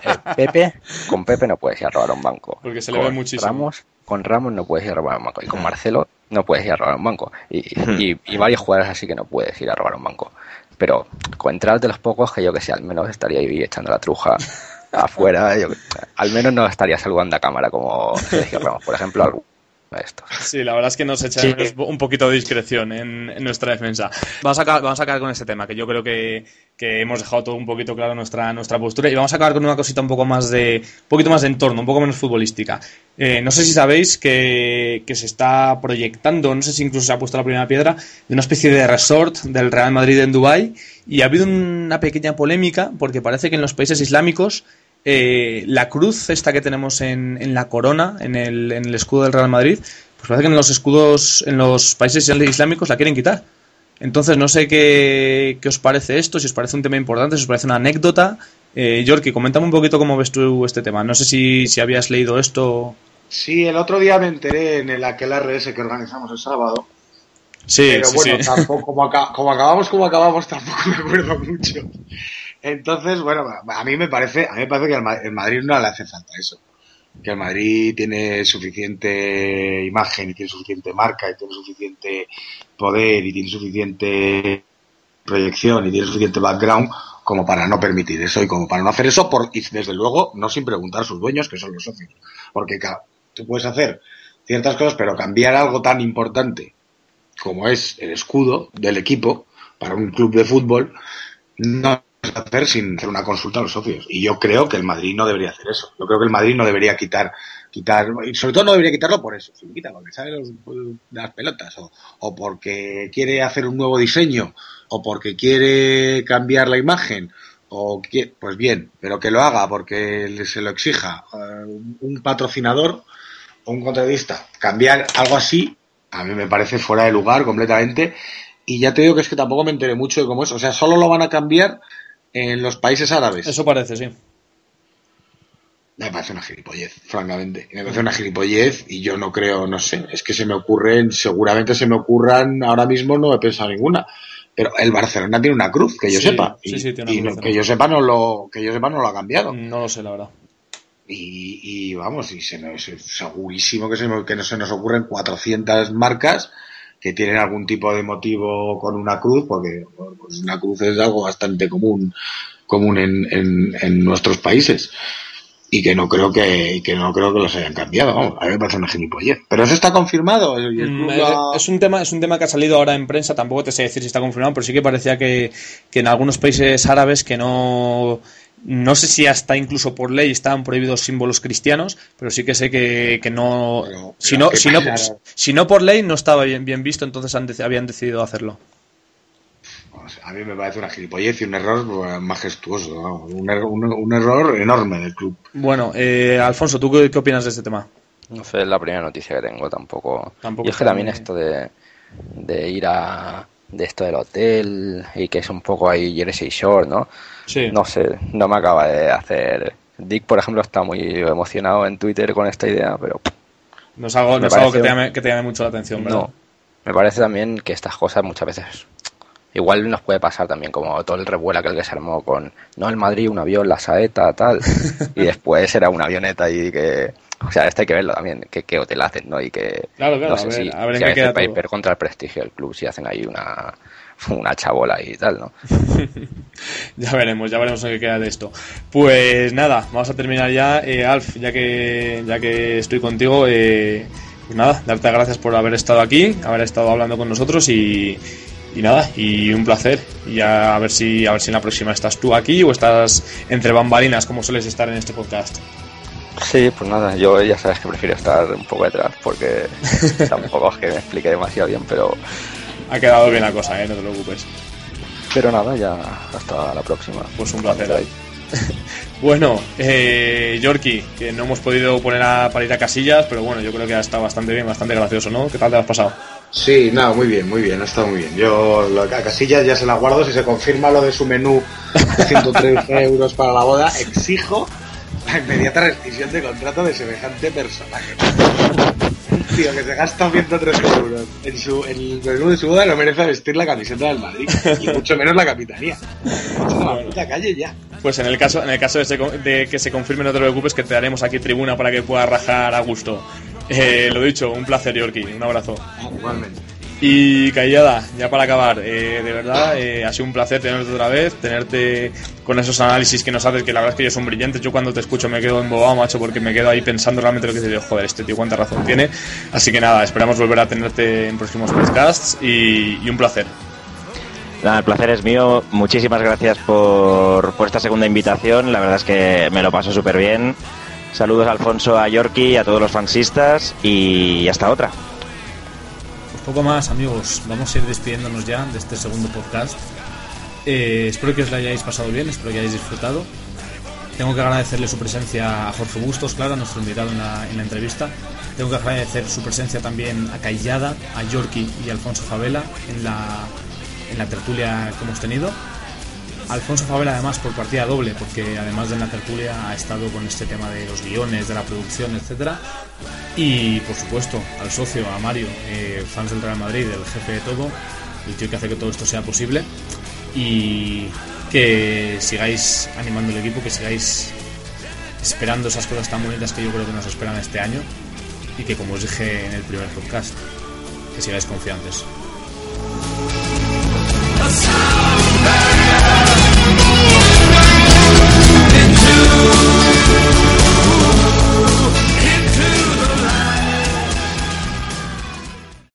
eh, Pepe, con Pepe no puedes ir a robar un banco. Porque se le Con ve muchísimo. Ramos, con Ramos no puedes ir a robar un banco. Y con Marcelo no puedes ir a robar un banco. Y, y, y varios jugadores así que no puedes ir a robar un banco. Pero con entrar de los pocos que yo que sé, al menos estaría ahí echando la truja afuera. yo que- al menos no estaría saludando a cámara como Sergio Ramos, por ejemplo, Sí, la verdad es que nos echa Sí. un poquito de discreción en, en nuestra defensa. Vamos a, acabar, vamos a acabar con este tema, que yo creo que, que hemos dejado todo un poquito claro nuestra, nuestra postura. Y vamos a acabar con una cosita un poco más de. un poquito más de entorno, un poco menos futbolística. Eh, no sé si sabéis que, que se está proyectando, no sé si incluso se ha puesto la primera piedra, de una especie de resort del Real Madrid en Dubái. Y ha habido una pequeña polémica, porque parece que en los países islámicos eh, la cruz esta que tenemos en, en la corona, en el, en el escudo del Real Madrid, pues parece que en los escudos, en los países islámicos la quieren quitar. Entonces no sé qué, qué os parece esto, si os parece un tema importante, si os parece una anécdota. Eh, Yorki, coméntame un poquito cómo ves tú este tema. No sé si, si habías leído esto. Sí, el otro día me enteré en el aquel RS que organizamos el sábado. Sí, pero sí, bueno, sí. tampoco, como, como acabamos, como acabamos, tampoco me acuerdo mucho. Entonces, bueno, a mí me parece, a mí me parece que el Madrid no le hace falta eso. Que el Madrid tiene suficiente imagen y tiene suficiente marca y tiene suficiente poder y tiene suficiente proyección y tiene suficiente background como para no permitir eso y como para no hacer eso por, y desde luego no sin preguntar a sus dueños que son los socios. Porque tú puedes hacer ciertas cosas, pero cambiar algo tan importante como es el escudo del equipo para un club de fútbol, no hacer sin hacer una consulta a los socios. Y yo creo que el Madrid no debería hacer eso. Yo creo que el Madrid no debería quitar, quitar, y sobre todo no debería quitarlo por eso. Si lo quita porque sabe las pelotas, o, o porque quiere hacer un nuevo diseño, o porque quiere cambiar la imagen, o que- pues bien, pero que lo haga porque se lo exija eh, un patrocinador o un contratista. Cambiar algo así, a mí me parece fuera de lugar completamente. Y ya te digo que es que tampoco me enteré mucho de cómo es. O sea, solo lo van a cambiar en los países árabes. Eso parece, sí. Me parece una gilipollez, francamente. Me parece una gilipollez y yo no creo, no sé, es que se me ocurren, seguramente se me ocurran, ahora mismo no he pensado ninguna. Pero el Barcelona tiene una cruz, que yo Sí, sepa. sí, y, sí, tiene y una no- cruz. que yo sepa no lo, que yo sepa no lo ha cambiado. No lo sé, la verdad. Y, y vamos, y se nos, segurísimo que, se, me- que no se nos ocurren 400 marcas que tienen algún tipo de motivo con una cruz, porque pues una cruz es algo bastante común, común en, en, en nuestros países. Y que no creo que, que no creo que los hayan cambiado, vamos, a mí me parece una gilipollez. Pero eso está confirmado. Mm, ha- Es un tema, es un tema que ha salido ahora en prensa, tampoco te sé decir si está confirmado, pero sí que parecía que, que en algunos países árabes que no no sé si hasta incluso por ley estaban prohibidos símbolos cristianos, pero sí que sé que, que no Pero- si no ¿qué si no, si no por ley no estaba bien, bien visto, entonces han dec- habían decidido hacerlo. A mí me parece una gilipollez y un error pues, majestuoso, vamos, un, error, un- un error enorme del club. Bueno, eh, Alfonso, ¿tú qué, qué opinas de este tema? No sé, es la primera noticia que tengo tampoco. Tampoco y es que también esto de, de ir a de esto del hotel y que es un poco ahí Jersey Shore, ¿no? Sí. No sé, no me acaba de hacer. Dick, por ejemplo, está muy emocionado en Twitter con esta idea, pero No es algo, no es algo que, te llame, que te llame mucho la atención, ¿verdad? no. Me parece también que estas cosas muchas veces igual nos puede pasar también como todo el revuelo aquel que se armó con no el Madrid un avión la saeta tal y después era una avioneta y que o sea esto hay que verlo también que qué hotel hacen no y que Claro, claro, no a ver- si, a ver en qué queda todo. Contra el prestigio del club si hacen ahí una una chabola y tal no Ya veremos, ya veremos en qué queda de esto. Pues nada, vamos a terminar ya. Eh, Alf, ya que, ya que estoy contigo, eh, pues nada, darte gracias por haber estado aquí, haber estado hablando con nosotros y, y nada, y un placer. Y a, a ver si a ver si en la próxima estás tú aquí o estás entre bambalinas como sueles estar en este podcast. Sí, pues nada, yo ya sabes que prefiero estar un poco detrás porque tampoco es que me explique demasiado bien, pero... Ha quedado bien la cosa, ¿eh? no te preocupes. Pero nada, ya hasta la próxima. Pues un placer. Bueno, eh, Yorkie, que no hemos podido poner a, para ir a casillas, pero bueno, yo creo que ha estado bastante bien, bastante gracioso, ¿no? ¿Qué tal te has pasado? Sí, nada, muy bien, muy bien, ha estado muy bien. Yo lo, a casillas ya se la guardo, si se confirma lo de su menú de 113 euros para la boda, exijo la inmediata rescisión de contrato de semejante personaje. Un tío que se gasta 113 euros en, su, en el menú de su boda no merece vestir la camiseta del Madrid, y mucho menos la capitanía. la calle ya. Pues en el caso, en el caso de, de, que se confirme, no te preocupes, que te daremos aquí tribuna para que puedas rajar a gusto. Eh, lo dicho, un placer, Yorki. Un abrazo. Igualmente. Y Callada, ya para acabar, eh, de verdad, eh, ha sido un placer tenerte otra vez, tenerte con esos análisis que nos haces, que la verdad es que ellos son brillantes. Yo cuando te escucho me quedo embobado, macho, porque me quedo ahí pensando realmente lo que te digo, joder, este tío cuánta razón tiene. Así que nada, esperamos volver a tenerte en próximos podcasts y, un placer. Nada, el placer es mío. Muchísimas gracias por, esta segunda invitación. La verdad es que me lo paso súper bien. Saludos Alfonso, a Yorki, a todos los fansistas y hasta otra. Poco más, amigos. Vamos a ir despidiéndonos ya de este segundo podcast. Eh, espero que os lo hayáis pasado bien, espero que hayáis disfrutado. Tengo que agradecerle su presencia a Jorge Bustos, claro, a nuestro invitado en la, en la entrevista. Tengo que agradecer su presencia también a Callada, a Yorki y Alfonso Favela en la, en la tertulia que hemos tenido. Alfonso Favela además por partida doble, porque además de la tertulia ha estado con este tema de los guiones, de la producción, etcétera. Y por supuesto al socio, a Mario, eh, fans del Real Madrid, el jefe de todo, el tío que hace que todo esto sea posible. Y que sigáis animando el equipo, que sigáis esperando esas cosas tan bonitas que yo creo que nos esperan este año. Y que como os dije en el primer podcast, que sigáis confiantes.